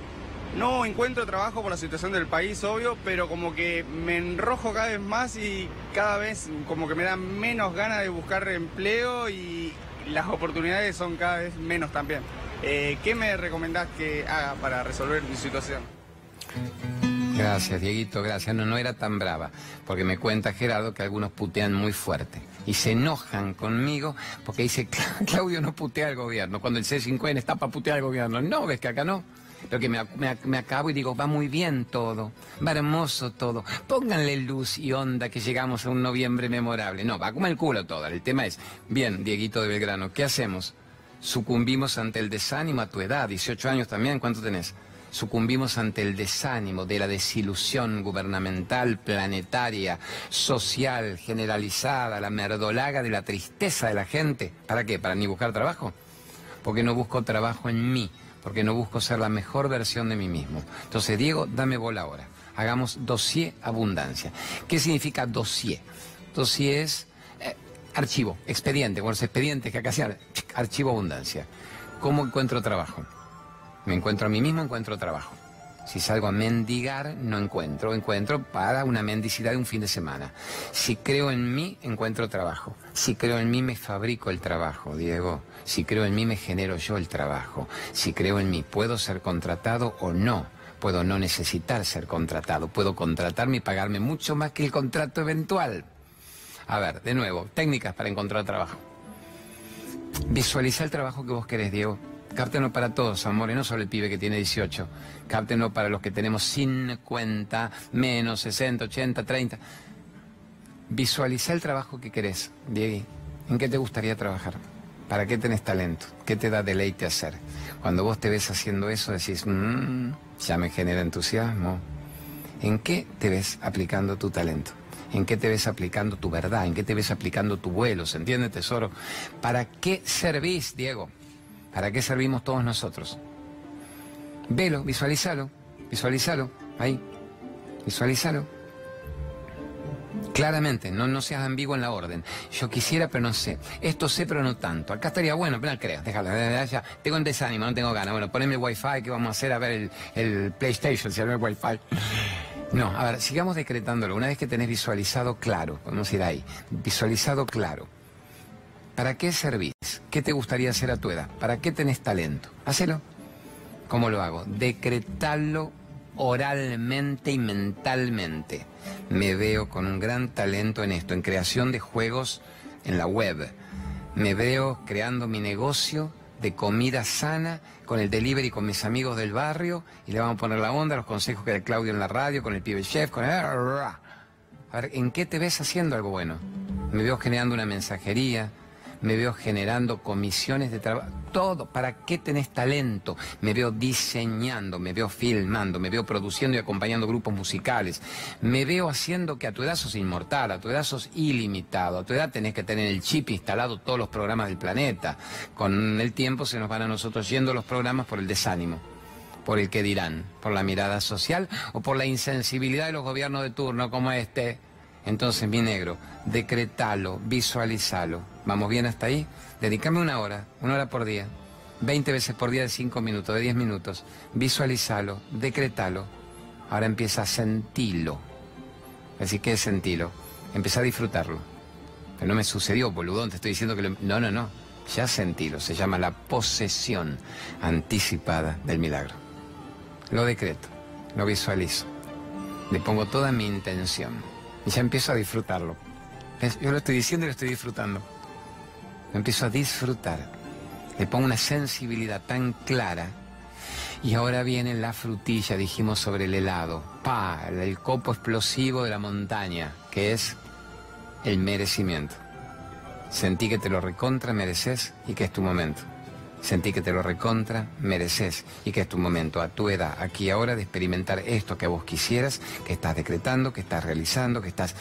no encuentro trabajo por la situación del país, obvio, pero como que me enrojo cada vez más y cada vez como que me da menos ganas de buscar empleo y las oportunidades son cada vez menos también. Eh, ¿Qué me recomendás que haga para resolver mi situación? Gracias, Dieguito, gracias. No, no era tan brava, porque me cuenta Gerardo que algunos putean muy fuerte y se enojan conmigo porque dice, (laughs) Claudio no putea al gobierno, cuando el C5N está para putear al gobierno. No, ves que acá no. Pero que me, me- me acabo y digo, va muy bien todo, va hermoso todo. Pónganle luz y onda que llegamos a un noviembre memorable. No, va como el culo todo. El tema es, bien, Dieguito de Belgrano, ¿qué hacemos? Sucumbimos ante el desánimo a tu edad, 18 años también, ¿cuánto tenés? Sucumbimos ante el desánimo de la desilusión gubernamental, planetaria, social, generalizada, la merdolaga de la tristeza de la gente. ¿Para qué? ¿Para ni buscar trabajo? Porque no busco trabajo en mí, porque no busco ser la mejor versión de mí mismo. Entonces, Diego, dame bola ahora. Hagamos dossier abundancia. ¿Qué significa dossier? Dossier es eh, archivo, expediente, con los expedientes que acá se archivo abundancia. ¿Cómo encuentro trabajo? Me encuentro a mí mismo, encuentro trabajo. Si salgo a mendigar, no encuentro. Encuentro para una mendicidad de un fin de semana. Si creo en mí, encuentro trabajo. Si creo en mí, me fabrico el trabajo, Diego. Si creo en mí, me genero yo el trabajo. Si creo en mí, puedo ser contratado o no. Puedo no necesitar ser contratado. Puedo contratarme y pagarme mucho más que el contrato eventual. A ver, de nuevo, técnicas para encontrar trabajo. Visualiza el trabajo que vos querés, Diego. Cáptenlo para todos, amores, no solo el pibe que tiene 18. Cáptenlo para los que tenemos 50, menos 60, 80, 30. Visualiza el trabajo que querés, Diego. ¿En qué te gustaría trabajar? ¿Para qué tenés talento? ¿Qué te da deleite hacer? Cuando vos te ves haciendo eso, decís, "Mm, ya me genera entusiasmo. ¿En qué te ves aplicando tu talento? ¿En qué te ves aplicando tu verdad? ¿En qué te ves aplicando tu vuelo? ¿Se entiende, tesoro? ¿Para qué servís, Diego? ¿Para qué servimos todos nosotros? Velo, visualízalo, visualízalo, ahí, visualízalo. Claramente, no, no seas ambiguo en la orden. Yo quisiera, pero no sé. Esto sé, pero no tanto. Acá estaría bueno, pero no creo. Déjalo, ya. Tengo un desánimo, no tengo ganas. Bueno, poneme el wifi, ¿qué vamos a hacer? A ver el, el PlayStation, si no hay wifi. No, a ver, sigamos decretándolo. Una vez que tenés visualizado claro, vamos a ir ahí, visualizado claro. ¿Para qué servís? ¿Qué te gustaría hacer a tu edad? ¿Para qué tenés talento? Hacelo. ¿Cómo lo hago? Decretalo oralmente y mentalmente. Me veo con un gran talento en esto, en creación de juegos en la web. Me veo creando mi negocio de comida sana con el delivery con mis amigos del barrio y le vamos a poner la onda, los consejos que da Claudio en la radio, con el pibe chef, con... A ver, ¿en qué te ves haciendo algo bueno? Me veo generando una mensajería, me veo generando comisiones de trabajo, todo. ¿Para qué tenés talento? Me veo diseñando, me veo filmando, me veo produciendo y acompañando grupos musicales. Me veo haciendo que a tu edad sos inmortal, a tu edad sos ilimitado, a tu edad tenés que tener el chip instalado todos los programas del planeta. Con el tiempo se nos van a nosotros yendo los programas por el desánimo por el que dirán, por la mirada social o por la insensibilidad de los gobiernos de turno como este. Entonces, mi negro, decretalo, visualizalo. ¿Vamos bien hasta ahí? Dedícame una hora, una hora por día, 20 veces por día de 5 minutos, de 10 minutos. Visualizalo, decretalo. Ahora empieza a sentirlo. Así que es sentirlo. Empieza a disfrutarlo. Pero no me sucedió, boludón, te estoy diciendo que lo... No, no, no. Ya sentilo. Se llama la posesión anticipada del milagro. Lo decreto, lo visualizo. Le pongo toda mi intención. Y ya empiezo a disfrutarlo. Yo lo estoy diciendo y lo estoy disfrutando. Empiezo a disfrutar. Le pongo una sensibilidad tan clara. Y ahora viene la frutilla, dijimos sobre el helado. Pa, el copo explosivo de la montaña, que es el merecimiento. Sentí que te lo recontra mereces y que es tu momento. Sentí que te lo recontra mereces y que es tu momento a tu edad, aquí ahora, de experimentar esto que vos quisieras, que estás decretando, que estás realizando, que estás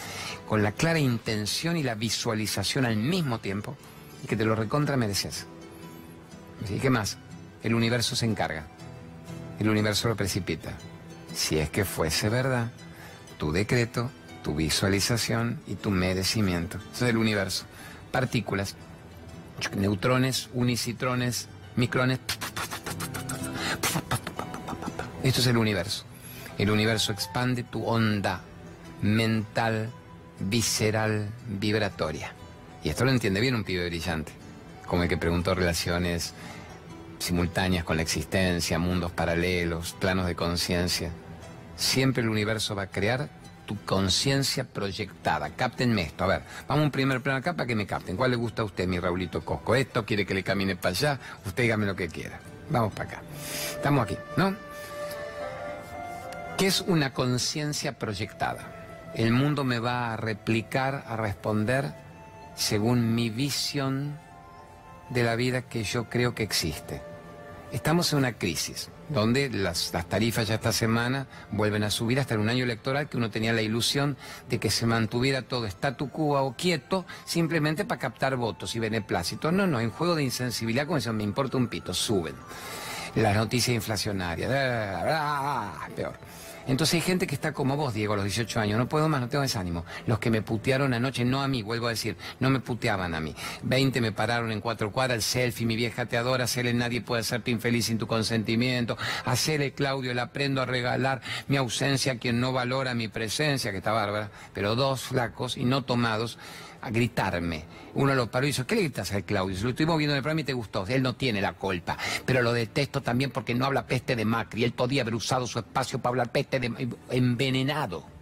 con la clara intención y la visualización al mismo tiempo y que te lo recontra mereces. ¿Y qué más? El universo se encarga. El universo lo precipita. Si es que fuese verdad, tu decreto, tu visualización y tu merecimiento. Eso es el universo. Partículas, neutrones, unicitrones, micrones. Esto es el universo. El universo expande tu onda mental, visceral, vibratoria. Y esto lo entiende bien un pibe brillante, como el que preguntó relaciones simultáneas con la existencia, mundos paralelos, planos de conciencia. Siempre el universo va a crear tu conciencia proyectada. Cáptenme esto. A ver, vamos a un primer plano acá para que me capten. ¿Cuál le gusta a usted, mi Raulito Cosco? ¿Esto quiere que le camine para allá? Usted dígame lo que quiera. Vamos para acá. Estamos aquí, ¿no? ¿Qué es una conciencia proyectada? El mundo me va a replicar, a responder según mi visión de la vida que yo creo que existe. Estamos en una crisis donde las, tarifas ya esta semana vuelven a subir hasta en un año electoral que uno tenía la ilusión de que se mantuviera todo statu quo o quieto simplemente para captar votos y beneplácitos. No, no, en juego de insensibilidad, como si me importa un pito, suben. Las noticias inflacionarias, peor. Entonces hay gente que está como vos, Diego, a los 18 años. No puedo más, no tengo desánimo. Los que me putearon anoche, no a mí, vuelvo a decir, no me puteaban a mí. 20 me pararon en cuatro cuadras, el selfie, mi vieja te adora, hacerle nadie puede hacerte infeliz sin tu consentimiento. Hacerle, Claudio, le aprendo a regalar mi ausencia a quien no valora mi presencia, que está bárbara. Pero dos flacos y no tomados a gritarme. Uno lo paró y dijo, ¿qué le gritas al Claudio? Si lo estuvimos viendo en el programa y te gustó. Él no tiene la culpa. Pero lo detesto también porque no habla peste de Macri. Él podía haber usado su espacio para hablar peste de envenenado.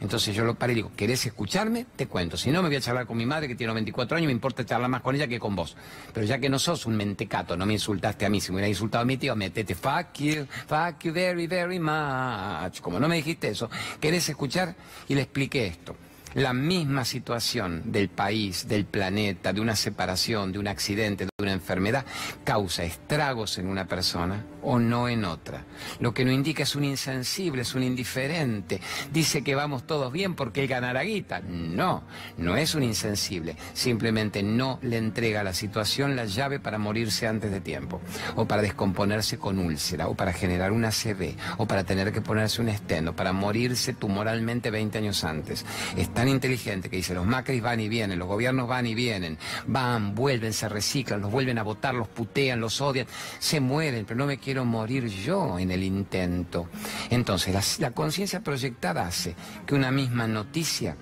Entonces yo lo paré y digo, ¿querés escucharme? Te cuento. Si no, me voy a charlar con mi madre que tiene 94 años me importa charlar más con ella que con vos. Pero ya que no sos un mentecato, no me insultaste a mí. Si me hubiera insultado a mi tío, metete fuck you, fuck you very, very much. Como no me dijiste eso, ¿querés escuchar? Y le expliqué esto la misma situación del país, del planeta, de una separación, de un accidente, de una enfermedad, causa estragos en una persona o no en otra. Lo que no indica es un insensible, es un indiferente. Dice que vamos todos bien porque él ganará guita. No, no es un insensible. Simplemente no le entrega a la situación la llave para morirse antes de tiempo, o para descomponerse con úlcera, o para generar una CB, o para tener que ponerse un esteno, para morirse tumoralmente 20 años antes. Está inteligente que dice, los Macris van y vienen, los gobiernos van y vienen, van, vuelven, se reciclan, los vuelven a votar, los putean, los odian, se mueren, pero no me quiero morir yo en el intento. Entonces, la conciencia proyectada hace que una misma noticia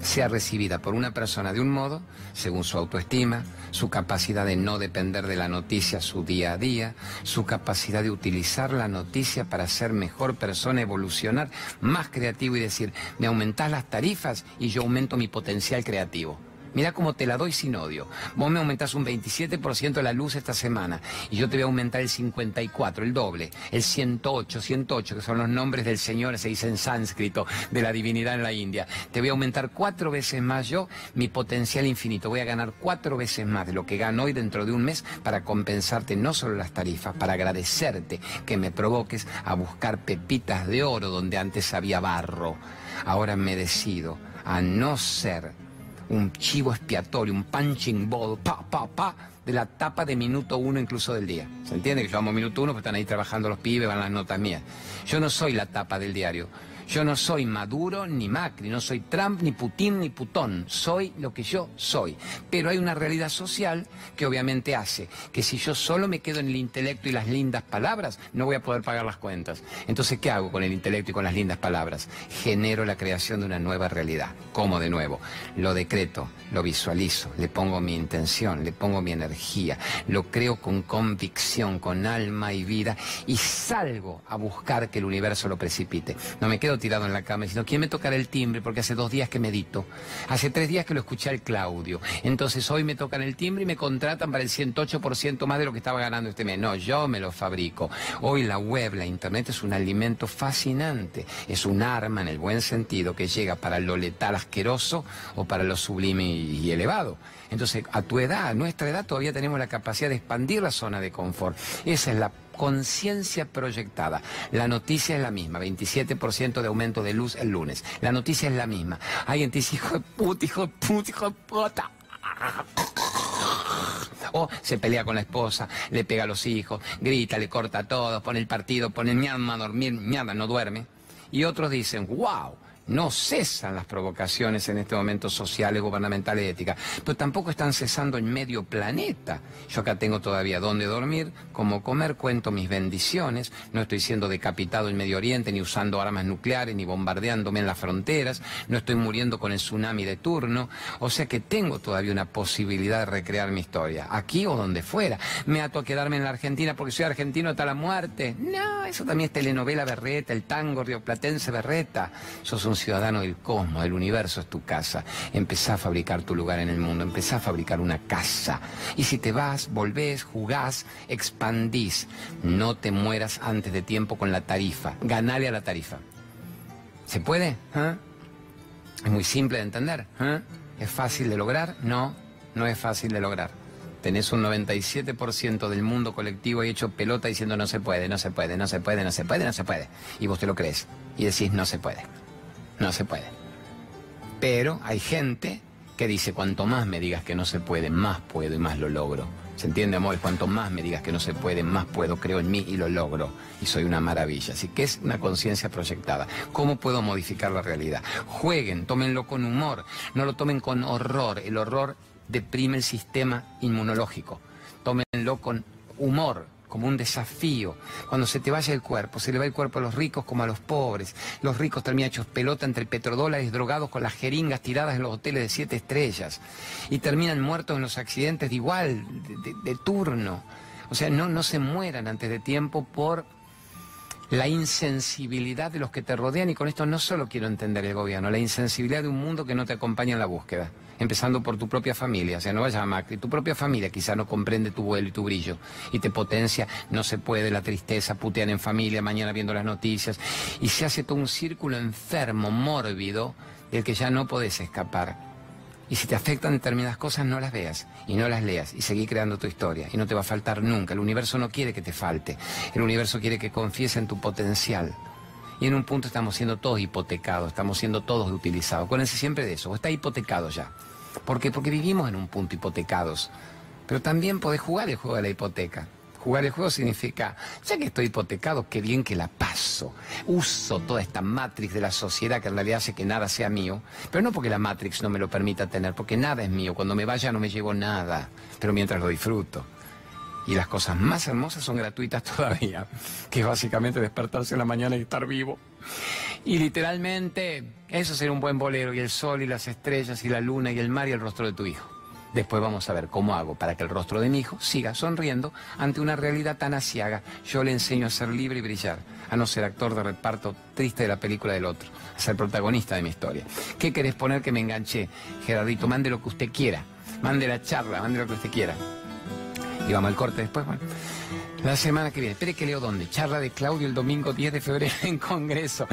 sea recibida por una persona de un modo, según su autoestima, su capacidad de no depender de la noticia su día a día, su capacidad de utilizar la noticia para ser mejor persona, evolucionar, más creativo y decir, me aumentás las tarifas y yo aumento mi potencial creativo. Mira cómo te la doy sin odio. Vos me aumentás un 27% la luz esta semana y yo te voy a aumentar el 54, el doble, el 108, 108, que son los nombres del Señor, se dice en sánscrito, de la divinidad en la India. Te voy a aumentar cuatro veces más yo mi potencial infinito. Voy a ganar cuatro veces más de lo que gano hoy dentro de un mes para compensarte no solo las tarifas, para agradecerte que me provoques a buscar pepitas de oro donde antes había barro. Ahora me decido a no ser un chivo expiatorio, un punching ball, pa, pa, pa, de la tapa de minuto uno incluso del día. ¿Se entiende? Que yo amo minuto uno, porque están ahí trabajando los pibes, van las notas mías. Yo no soy la tapa del diario. Yo no soy Maduro ni Macri, no soy Trump ni Putin ni Putón, soy lo que yo soy. Pero hay una realidad social que obviamente hace que si yo solo me quedo en el intelecto y las lindas palabras, no voy a poder pagar las cuentas. Entonces, ¿qué hago con el intelecto y con las lindas palabras? Genero la creación de una nueva realidad. ¿Cómo de nuevo? Lo decreto, lo visualizo, le pongo mi intención, le pongo mi energía, lo creo con convicción, con alma y vida y salgo a buscar que el universo lo precipite. No me quedo tirado en la cama diciendo, ¿quién me tocará el timbre? Porque hace dos días que medito. Hace tres días que lo escuché al Claudio. Entonces hoy me tocan el timbre y me contratan para el 108% más de lo que estaba ganando este mes. No, yo me lo fabrico. Hoy la web, la internet es un alimento fascinante. Es un arma en el buen sentido que llega para lo letal asqueroso o para lo sublime y elevado. Entonces, a tu edad, a nuestra edad, todavía tenemos la capacidad de expandir la zona de confort. Esa es la conciencia proyectada. La noticia es la misma, 27% de aumento de luz el lunes. La noticia es la misma. Alguien te dice, hijo de puta, hijo de puta, hijo de puta. O se pelea con la esposa, le pega a los hijos, grita, le corta todo, pone el partido, pone mierda a dormir, no duerme. Y otros dicen, wow, no cesan las provocaciones en este momento sociales, gubernamentales y éticas, pero tampoco están cesando en medio planeta. Yo acá tengo todavía dónde dormir, cómo comer, cuento mis bendiciones, no estoy siendo decapitado en Medio Oriente, ni usando armas nucleares, ni bombardeándome en las fronteras, no estoy muriendo con el tsunami de turno, o sea que tengo todavía una posibilidad de recrear mi historia, aquí o donde fuera. Me ato a quedarme en la Argentina porque soy argentino hasta la muerte. No, eso también es telenovela berreta, el tango rioplatense berreta. Un ciudadano del cosmos, del universo es tu casa. Empezá a fabricar tu lugar en el mundo, empezá a fabricar una casa. Y si te vas, volvés, jugás, expandís. No te mueras antes de tiempo con la tarifa. Ganale a la tarifa. ¿Se puede? ¿Ah? Es muy simple de entender. ¿Ah? ¿Es fácil de lograr? No, no es fácil de lograr. Tenés un 97% del mundo colectivo ahí hecho pelota diciendo no se puede, no se puede, no se puede, no se puede, no se puede. Y vos te lo crees. Y decís no se puede. No se puede. Pero hay gente que dice cuanto más me digas que no se puede, más puedo y más lo logro. ¿Se entiende, amor? Cuanto más me digas que no se puede, más puedo, creo en mí y lo logro. Y soy una maravilla. Así que es una conciencia proyectada. ¿Cómo puedo modificar la realidad? Jueguen, tómenlo con humor, no lo tomen con horror. El horror deprime el sistema inmunológico. Tómenlo con humor, como un desafío. Cuando se te vaya el cuerpo, se le va el cuerpo a los ricos como a los pobres. Los ricos terminan hechos pelota entre petrodólares drogados con las jeringas tiradas en los hoteles de siete estrellas. Y terminan muertos en los accidentes de igual, de, turno. O sea, no, no se mueran antes de tiempo por la insensibilidad de los que te rodean. Y con esto no solo quiero entender el gobierno, la insensibilidad de un mundo que no te acompaña en la búsqueda empezando por tu propia familia, o sea, no vayas a Macri, tu propia familia quizá no comprende tu vuelo y tu brillo y te potencia, no se puede, la tristeza, putean en familia, mañana viendo las noticias, y se hace todo un círculo enfermo, mórbido, del que ya no podés escapar. Y si te afectan determinadas cosas, no las veas y no las leas y seguí creando tu historia. Y no te va a faltar nunca. El universo no quiere que te falte. El universo quiere que confíes en tu potencial. Y en un punto estamos siendo todos hipotecados, estamos siendo todos utilizados. Acuérdense siempre de eso, o está hipotecado ya. ¿Por qué? Porque vivimos en un punto hipotecados. Pero también podés jugar el juego de la hipoteca. Jugar el juego significa, ya que estoy hipotecado, qué bien que la paso. Uso toda esta matrix de la sociedad que en realidad hace que nada sea mío, pero no porque la matrix no me lo permita tener, porque nada es mío. Cuando me vaya no me llevo nada, pero mientras lo disfruto. Y las cosas más hermosas son gratuitas (laughs) todavía, que es básicamente despertarse en la mañana y estar vivo. Y literalmente, eso sería un buen bolero, y el sol y las estrellas y la luna y el mar y el rostro de tu hijo. Después vamos a ver cómo hago para que el rostro de mi hijo siga sonriendo ante una realidad tan asiaga. Yo le enseño a ser libre y brillar, a no ser actor de reparto triste de la película del otro, a ser protagonista de mi historia. ¿Qué querés poner que me enganché? Gerardito, mande lo que usted quiera, mande la charla, mande lo que usted quiera. Y vamos al corte después, bueno. La semana que viene. Espere que leo dónde. Charla de Claudio el domingo 10 de febrero en Congreso.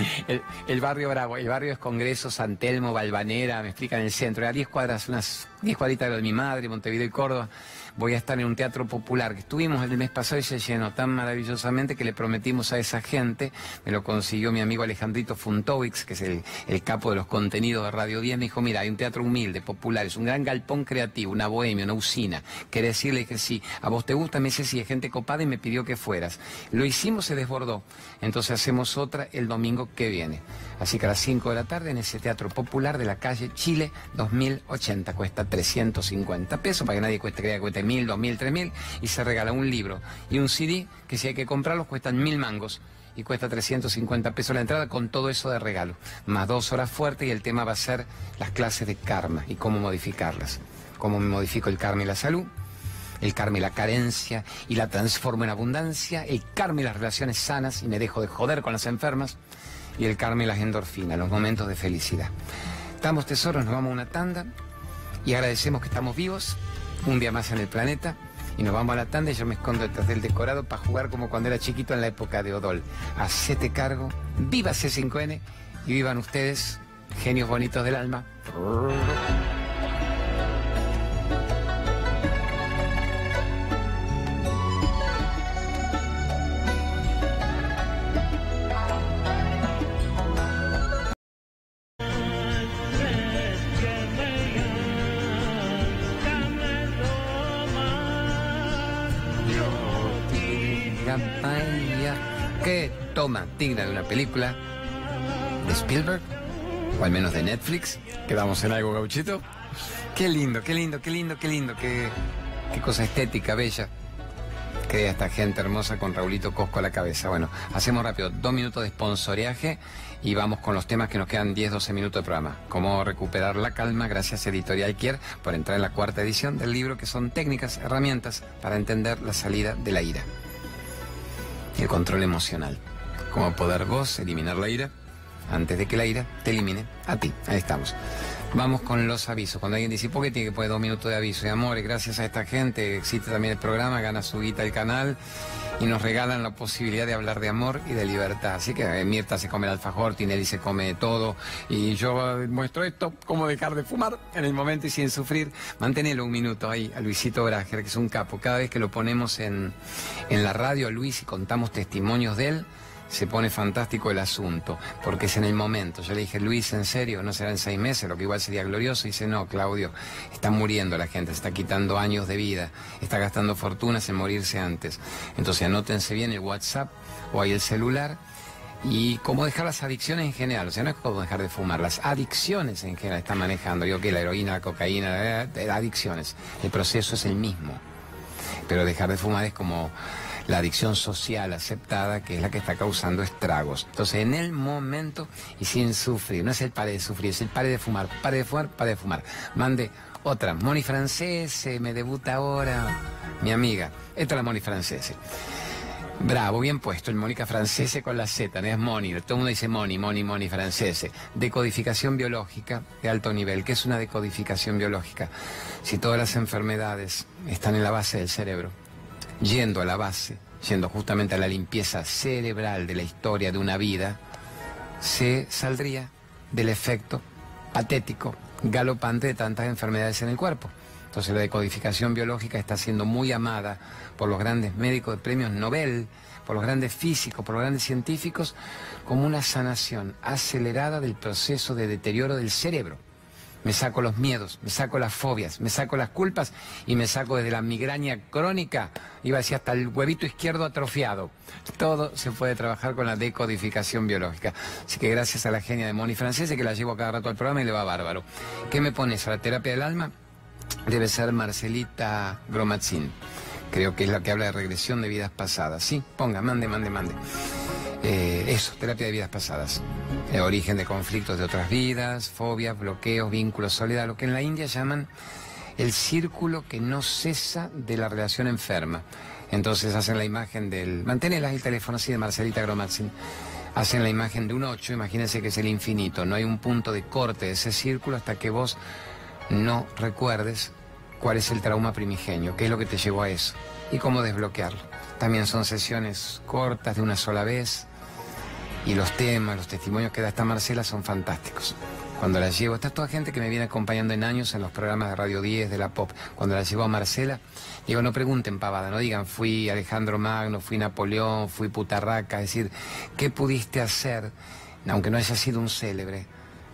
El, barrio Bravo. El barrio es Congreso, San Telmo, Valvanera, me explican el centro. A 10 cuadras, unas 10 cuadritas de mi madre, Montevideo y Córdoba voy a estar en un teatro popular que estuvimos el mes pasado y se llenó tan maravillosamente que le prometimos a esa gente, me lo consiguió mi amigo Alejandrito Funtovix, que es el, capo de los contenidos de Radio 10, me dijo, mira, hay un teatro humilde, popular, es un gran galpón creativo, una bohemia, una usina. Quería decirle que sí, a vos te gusta, me dice sí, es gente copada y me pidió que fueras. Lo hicimos, se desbordó. Entonces hacemos otra el domingo que viene. Así que a las 5 de la tarde en ese teatro popular de la calle Chile 2080 cuesta 350 pesos para que nadie cueste, crea que cueste mil, dos mil, tres mil y se regala un libro y un CD que si hay que comprarlos cuestan mil mangos y cuesta 350 pesos la entrada con todo eso de regalo, más dos horas fuertes y el tema va a ser las clases de karma y cómo modificarlas, cómo me modifico el karma y la salud, el karma y la carencia y la transformo en abundancia, el karma y las relaciones sanas y me dejo de joder con las enfermas y el karma y las endorfinas, los momentos de felicidad. Estamos tesoros, nos vamos a una tanda y agradecemos que estamos vivos un día más en el planeta y nos vamos a la tanda y yo me escondo detrás del decorado para jugar como cuando era chiquito en la época de Odol. Hacete cargo, viva C5N y vivan ustedes, genios bonitos del alma. Digna de una película de Spielberg, o al menos de Netflix. Quedamos en algo, gauchito. Qué lindo, qué lindo, qué lindo, qué lindo, qué, qué cosa estética, bella. Crea esta gente hermosa con Raulito Cosco a la cabeza. Bueno, hacemos rápido, dos minutos de sponsoreaje y vamos con los temas que nos quedan 10, 12 minutos de programa. Cómo recuperar la calma, gracias a Editorial Kier por entrar en la cuarta edición del libro que son técnicas, herramientas para entender la salida de la ira el control emocional cómo poder vos eliminar la ira antes de que la ira te elimine a ti. Ahí estamos. Vamos con los avisos. Cuando alguien dice, ¿por qué tiene que poner dos minutos de aviso? Y amor, gracias a esta gente existe también el programa, gana su guita el canal y nos regalan la posibilidad de hablar de amor y de libertad. Así que eh, Mirta se come el alfajor, Tinelli se come todo y yo muestro esto, cómo dejar de fumar en el momento y sin sufrir. Manténelo un minuto ahí a Luisito Brager, que es un capo. Cada vez que lo ponemos en, en la radio Luis y contamos testimonios de él, se pone fantástico el asunto, porque es en el momento. Yo le dije, Luis, ¿en serio? ¿No será en seis meses? Lo que igual sería glorioso. Y dice, no, Claudio, está muriendo la gente, se está quitando años de vida, está gastando fortunas en morirse antes. Entonces anótense bien el WhatsApp o ahí el celular. Y cómo dejar las adicciones en general, o sea, no es como dejar de fumar, las adicciones en general están manejando. Yo que la heroína, la cocaína, adicciones. El proceso es el mismo. Pero dejar de fumar es como la adicción social aceptada, que es la que está causando estragos. Entonces, en el momento y sin sufrir, no es el pare de sufrir, es el pare de fumar, pare de fumar, pare de fumar. Mande otra, Moni Francese, me debuta ahora, mi amiga. Esta es la Moni Francese. Bravo, bien puesto, el Mónica Francese con la Z, no es Moni, todo el mundo dice Moni, Moni, Moni Francese. Decodificación biológica de alto nivel. ¿Qué es una decodificación biológica? Si todas las enfermedades están en la base del cerebro, yendo a la base, yendo justamente a la limpieza cerebral de la historia de una vida, se saldría del efecto patético, galopante de tantas enfermedades en el cuerpo. Entonces la decodificación biológica está siendo muy amada por los grandes médicos de premios Nobel, por los grandes físicos, por los grandes científicos, como una sanación acelerada del proceso de deterioro del cerebro me saco los miedos, me saco las fobias, me saco las culpas y me saco desde la migraña crónica, iba a decir hasta el huevito izquierdo atrofiado. Todo se puede trabajar con la decodificación biológica. Así que gracias a la genia de Moni Francese que la llevo cada rato al programa y le va bárbaro. ¿Qué me pones a la terapia del alma? Debe ser Marcelita Gromatzin. Creo que es la que habla de regresión de vidas pasadas. Sí, ponga, mande, mande, mande. Eh, eso, terapia de vidas pasadas. El origen de conflictos de otras vidas, fobias, bloqueos, vínculos, soledad, lo que en la India llaman el círculo que no cesa de la relación enferma. Entonces hacen la imagen del... Manténela el teléfono así de Marcelita Gromatzin. Hacen la imagen de un 8, imagínense que es el infinito. No hay un punto de corte de ese círculo hasta que vos no recuerdes cuál es el trauma primigenio, qué es lo que te llevó a eso y cómo desbloquearlo. También son sesiones cortas de una sola vez, y los temas, los testimonios que da esta Marcela son fantásticos. Cuando la llevo, está toda gente que me viene acompañando en años en los programas de Radio 10, de la Pop. Cuando la llevo a Marcela, digo, no pregunten pavada, no digan, fui Alejandro Magno, fui Napoleón, fui Putarraca, es decir, ¿qué pudiste hacer, aunque no haya sido un célebre?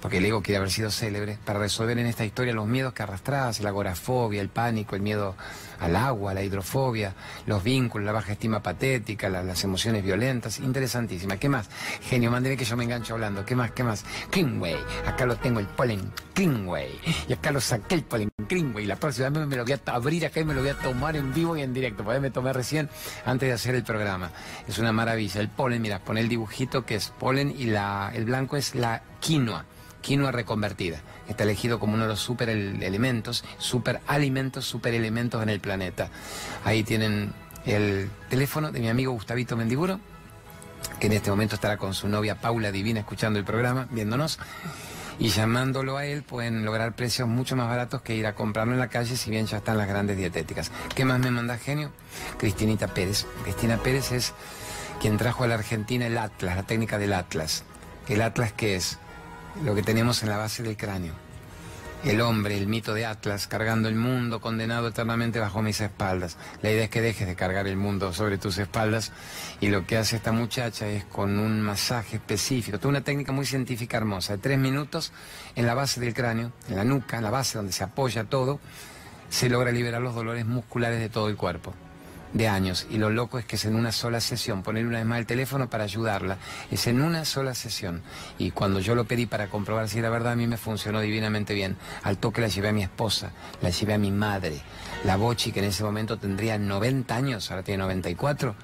Porque el ego quiere haber sido célebre, para resolver en esta historia los miedos que arrastrás, la agorafobia, el pánico, el miedo al agua, la hidrofobia, los vínculos, la baja estima patética, las emociones violentas, interesantísima. ¿Qué más? Genio, mándeme que yo me engancho hablando. ¿Qué más? ¿Qué más? Greenway, acá lo tengo el polen Greenway, y acá lo saqué el polen Greenway, la próxima vez me lo voy a abrir acá y me lo voy a tomar en vivo y en directo, porque me tomé recién antes de hacer el programa. Es una maravilla. El polen, mira, pone el dibujito que es polen y la, el blanco es la quinoa quinoa reconvertida. Está elegido como uno de los super elementos, super alimentos, super elementos en el planeta. Ahí tienen el teléfono de mi amigo Gustavito Mendiguro, que en este momento estará con su novia Paula Divina escuchando el programa, viéndonos. Y llamándolo a él pueden lograr precios mucho más baratos que ir a comprarlo en la calle, si bien ya están las grandes dietéticas. ¿Qué más me manda genio? Cristinita Pérez. Cristina Pérez es quien trajo a la Argentina el Atlas, la técnica del Atlas. ¿El Atlas qué es? Lo que tenemos en la base del cráneo. El hombre, el mito de Atlas, cargando el mundo, condenado eternamente bajo mis espaldas. La idea es que dejes de cargar el mundo sobre tus espaldas y lo que hace esta muchacha es con un masaje específico, toda una técnica muy científica hermosa, de tres minutos en la base del cráneo, en la nuca, en la base donde se apoya todo, se logra liberar los dolores musculares de todo el cuerpo de años y lo loco es que es en una sola sesión, poner una vez más el teléfono para ayudarla, es en una sola sesión. Y cuando yo lo pedí para comprobar si era verdad, a mí me funcionó divinamente bien. Al toque la llevé a mi esposa, la llevé a mi madre, la Bochi, que en ese momento tendría 90 años, ahora tiene 94,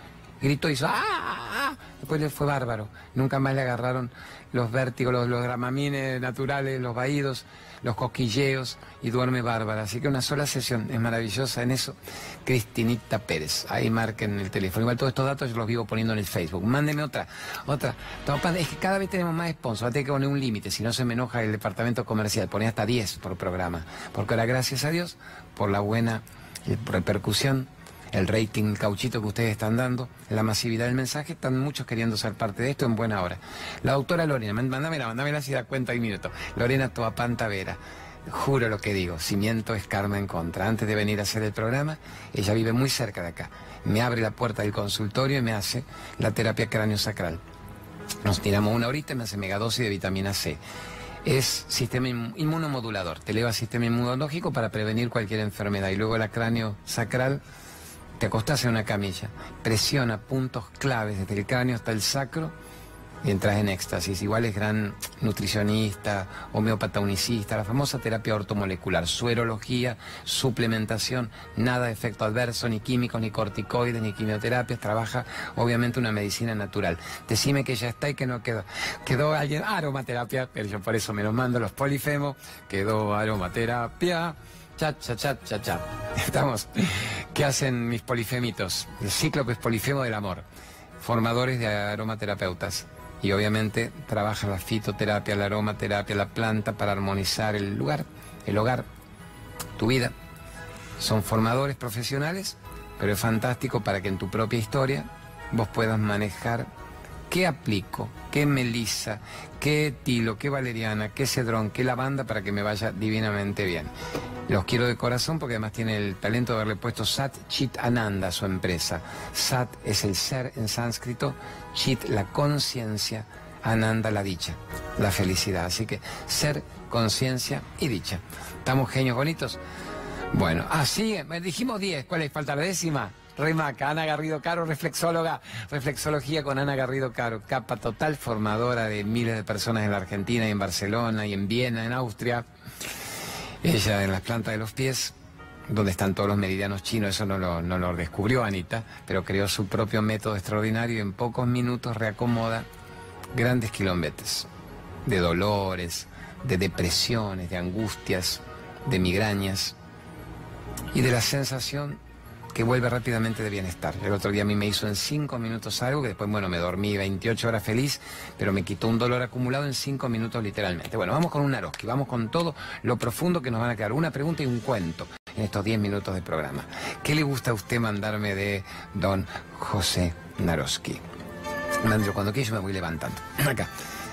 gritó y hizo ¡ah! Después le fue bárbaro. Nunca más le agarraron los vértigos, los, los gramamines naturales, los vaídos, los cosquilleos y duerme bárbara. Así que una sola sesión es maravillosa en eso. Cristinita Pérez. Ahí marquen el teléfono. Igual todos estos datos yo los vivo poniendo en el Facebook. Mándenme otra. Otra. Es que cada vez tenemos más sponsors. Tengo que poner un límite. Si no se me enoja el departamento comercial. Pone hasta 10 por programa. Porque ahora, gracias a Dios, por la buena eh, repercusión el rating, el cauchito que ustedes están dando, la masividad del mensaje, están muchos queriendo ser parte de esto en buena hora. La doctora Lorena, mándamela, mándamela si da cuenta y minuto. Lorena Toapanta Vera. Juro lo que digo, si miento es karma en contra. Antes de venir a hacer el programa, ella vive muy cerca de acá. Me abre la puerta del consultorio y me hace la terapia cráneo sacral. Nos tiramos una horita y me hace megadosis de vitamina C es sistema inmunomodulador, te eleva el sistema inmunológico para prevenir cualquier enfermedad. Y luego la cráneo sacral te acostás en una camilla, presiona puntos claves desde el cráneo hasta el sacro y entras en éxtasis. Igual es gran nutricionista, homeopata unicista, la famosa terapia ortomolecular, suerología, suplementación, nada de efecto adverso, ni químicos, ni corticoides, ni quimioterapias, trabaja obviamente una medicina natural. Decime que ya está y que no quedó. Quedó alguien, aromaterapia, pero yo por eso me los mando los polifemos, quedó aromaterapia. Cha, cha, cha, cha, cha. (laughs) Estamos. ¿Qué hacen mis polifemitos? El cíclopes polifemo del amor. Formadores de aromaterapeutas. Y obviamente trabajan la fitoterapia, la aromaterapia, la planta para armonizar el lugar, el hogar, tu vida. Son formadores profesionales, pero es fantástico para que en tu propia historia vos puedas manejar qué aplico, qué melisa, qué tilo, qué valeriana, qué cedrón, qué lavanda para que me vaya divinamente bien. Los quiero de corazón porque además tiene el talento de haberle puesto Sat Chit Ananda a su empresa. Sat es el ser en sánscrito, Chit la conciencia, Ananda la dicha, la felicidad. Así que ser, conciencia y dicha. ¿Estamos genios bonitos? Bueno, así, ah, dijimos 10, ¿cuál es? ¿Falta la décima? Remaca, Ana Garrido Caro, reflexóloga, reflexología con Ana Garrido Caro, capa total formadora de miles de personas en la Argentina y en Barcelona y en Viena, en Austria. Ella en las plantas de los pies, donde están todos los meridianos chinos, eso no lo, descubrió Anita, pero creó su propio método extraordinario y en pocos minutos reacomoda grandes kilómetros de dolores, de depresiones, de angustias, de migrañas y de la sensación que vuelve rápidamente de bienestar. El otro día a mí me hizo en cinco minutos algo que después, bueno, me dormí 28 horas feliz, pero me quitó un dolor acumulado en cinco minutos literalmente. Bueno, vamos con un Naroski, vamos con todo lo profundo que nos van a quedar. Una pregunta y un cuento en estos 10 minutos de programa. ¿Qué le gusta a usted mandarme de don José Naroski? Mandro, cuando quiera yo me voy levantando. Acá.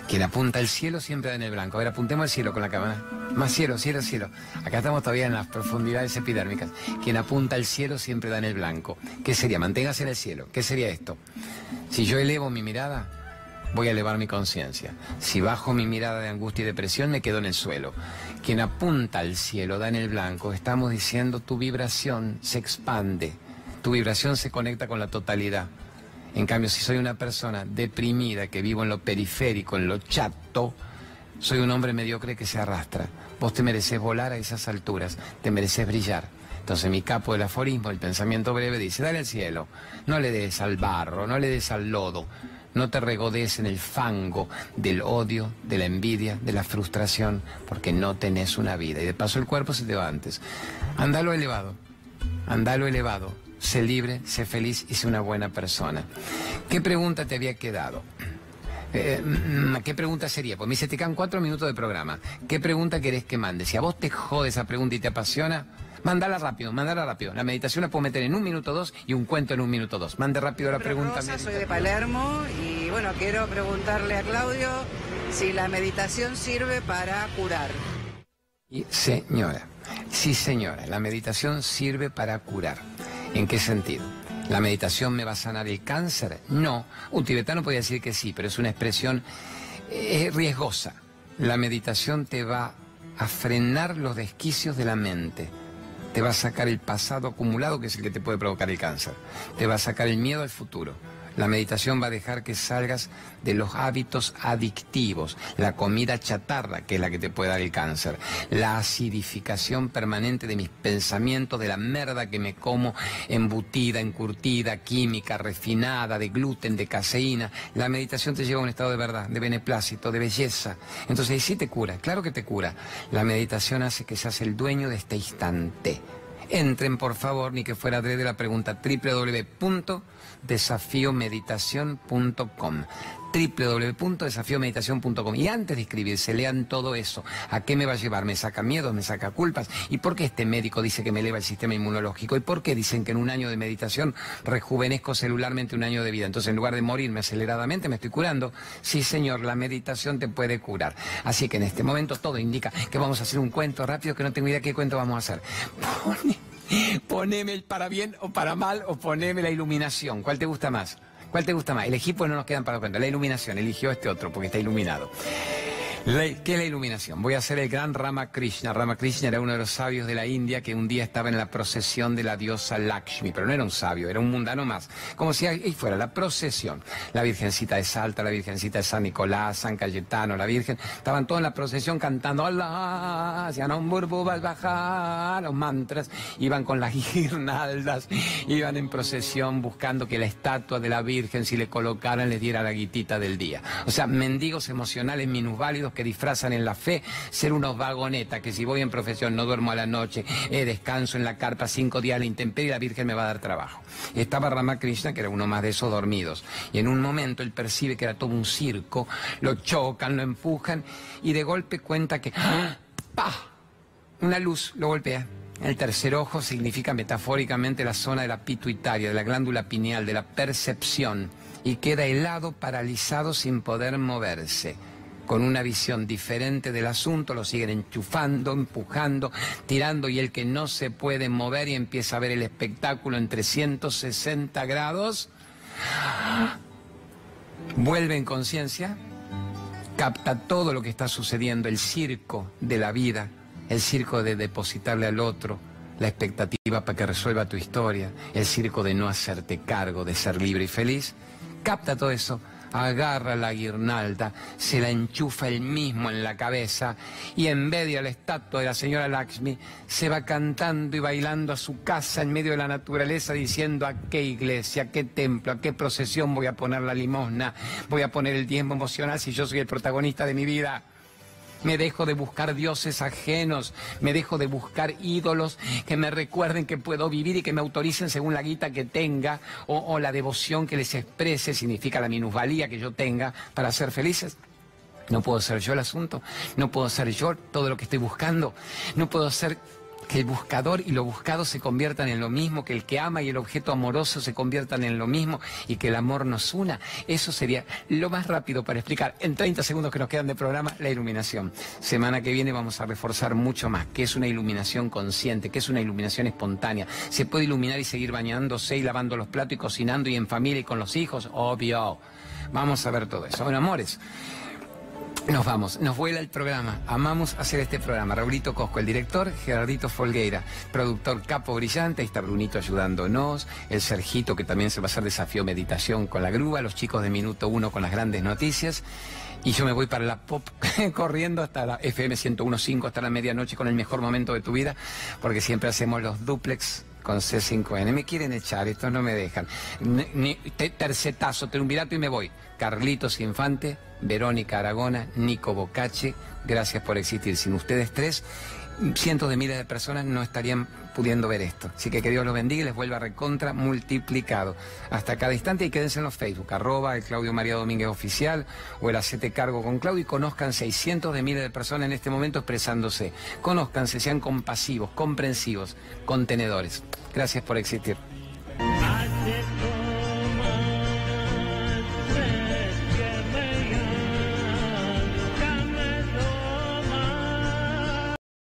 Quien apunta al cielo siempre da en el blanco. A ver, apuntemos al cielo con la cámara. Más cielo, cielo, cielo. Acá estamos todavía en las profundidades epidérmicas. Quien apunta al cielo siempre da en el blanco. ¿Qué sería? Manténgase en el cielo. ¿Qué sería esto? Si yo elevo mi mirada, voy a elevar mi conciencia. Si bajo mi mirada de angustia y depresión, me quedo en el suelo. Quien apunta al cielo da en el blanco. Estamos diciendo tu vibración se expande. Tu vibración se conecta con la totalidad. En cambio, si soy una persona deprimida, que vivo en lo periférico, en lo chato, soy un hombre mediocre que se arrastra. Vos te mereces volar a esas alturas, te mereces brillar. Entonces mi capo del aforismo, el pensamiento breve, dice, dale al cielo, no le des al barro, no le des al lodo, no te regodes en el fango del odio, de la envidia, de la frustración, porque no tenés una vida. Y de paso el cuerpo se te va antes. Andalo elevado, andalo elevado, sé libre, sé feliz y sé una buena persona. ¿Qué pregunta te había quedado? Eh, mm, ¿Qué pregunta sería? Pues me dice, te quedan cuatro minutos de programa. ¿Qué pregunta querés que mande? Si a vos te jode esa pregunta y te apasiona, mándala rápido, mándala rápido. La meditación la puedo meter en un minuto dos y un cuento en un minuto dos. Mande rápido la pregunta. Rosa, soy de Palermo y bueno, quiero preguntarle a Claudio si la meditación sirve para curar. Señora, sí señora, la meditación sirve para curar. ¿En qué sentido? ¿La meditación me va a sanar el cáncer? No. Un tibetano podría decir que sí, pero es una expresión eh, riesgosa. La meditación te va a frenar los desquicios de la mente. Te va a sacar el pasado acumulado, que es el que te puede provocar el cáncer. Te va a sacar el miedo al futuro. La meditación va a dejar que salgas de los hábitos adictivos, la comida chatarra, que es la que te puede dar el cáncer, la acidificación permanente de mis pensamientos, de la merda que me como, embutida, encurtida, química, refinada, de gluten, de caseína. La meditación te lleva a un estado de verdad, de beneplácito, de belleza. Entonces, sí te cura, claro que te cura. La meditación hace que seas el dueño de este instante. Entren, por favor, ni que fuera de la pregunta www.desafiomeditación.com www.desafiomeditación.com y antes de inscribirse lean todo eso. ¿A qué me va a llevar? ¿Me saca miedo? ¿Me saca culpas? ¿Y por qué este médico dice que me eleva el sistema inmunológico? ¿Y por qué dicen que en un año de meditación rejuvenezco celularmente un año de vida? Entonces en lugar de morirme aceleradamente me estoy curando. Sí señor, la meditación te puede curar. Así que en este momento todo indica que vamos a hacer un cuento rápido que no tengo idea qué cuento vamos a hacer. (laughs) poneme el para bien o para mal o poneme la iluminación. ¿Cuál te gusta más? ¿Cuál te gusta más? Elegí, pues no nos quedan para cuenta. La iluminación, eligió este otro porque está iluminado. ¿Qué es la iluminación? Voy a hacer el gran Ramakrishna. Ramakrishna era uno de los sabios de la India que un día estaba en la procesión de la diosa Lakshmi, pero no era un sabio, era un mundano más. Como si ahí fuera la procesión. La Virgencita de Salta, la Virgencita de San Nicolás, San Cayetano, la Virgen. Estaban todos en la procesión cantando Allah, un bajar, los mantras, iban con las (laughs) guirnaldas, iban en procesión buscando que la estatua de la Virgen, si le colocaran, les diera la guitita del día. O sea, mendigos emocionales minusválidos que disfrazan en la fe ser unos vagonetas, que si voy en profesión no duermo a la noche, eh, descanso en la carpa cinco días a la intemperie, la Virgen me va a dar trabajo. Estaba Ramakrishna, que era uno más de esos dormidos, y en un momento él percibe que era todo un circo, lo chocan, lo empujan, y de golpe cuenta que ¡ah! una luz lo golpea. El tercer ojo significa metafóricamente la zona de la pituitaria, de la glándula pineal, de la percepción, y queda helado, paralizado, sin poder moverse con una visión diferente del asunto, lo siguen enchufando, empujando, tirando y el que no se puede mover y empieza a ver el espectáculo en 360 grados, vuelve en conciencia, capta todo lo que está sucediendo, el circo de la vida, el circo de depositarle al otro la expectativa para que resuelva tu historia, el circo de no hacerte cargo, de ser libre y feliz, capta todo eso agarra la guirnalda, se la enchufa él mismo en la cabeza y en vez de la estatua de la señora Lakshmi, se va cantando y bailando a su casa en medio de la naturaleza diciendo a qué iglesia, a qué templo, a qué procesión voy a poner la limosna, voy a poner el tiempo emocional si yo soy el protagonista de mi vida me dejo de buscar dioses ajenos, me dejo de buscar ídolos que me recuerden que puedo vivir y que me autoricen según la guita que tenga o, la devoción que les exprese, significa la minusvalía que yo tenga para ser felices. No puedo ser yo el asunto, no puedo ser yo todo lo que estoy buscando, no puedo ser que el buscador y lo buscado se conviertan en lo mismo, que el que ama y el objeto amoroso se conviertan en lo mismo y que el amor nos una. Eso sería lo más rápido para explicar en 30 segundos que nos quedan de programa la iluminación. Semana que viene vamos a reforzar mucho más que es una iluminación consciente, que es una iluminación espontánea. Se puede iluminar y seguir bañándose y lavando los platos y cocinando y en familia y con los hijos, obvio. Vamos a ver todo eso. Bueno, amores. Nos vamos, nos vuela el programa. Amamos hacer este programa. Raulito Cosco, el director, Gerardito Folgueira, productor capo brillante, ahí está Brunito ayudándonos, el Sergito que también se va a hacer desafío meditación con la grúa, los chicos de Minuto Uno con las grandes noticias. Y yo me voy para la pop (laughs) corriendo hasta la FM 101.5, hasta la medianoche con el mejor momento de tu vida, porque siempre hacemos los duplex con C5N. Me quieren echar, estos no me dejan. tercetazo, triunvirato y me voy. Carlitos Infante, Verónica Aragona, Nico Bocache, gracias por existir. Sin ustedes tres, cientos de miles de personas no estarían pudiendo ver esto. Así que que Dios los bendiga y les vuelva recontra multiplicado. Hasta cada instante y quédense en los Facebook, arroba el Claudio María Domínguez Oficial o el Acete Cargo con Claudio y conozcan 600 de miles de personas en este momento expresándose. Conózcanse, sean compasivos, comprensivos, contenedores. Gracias por existir.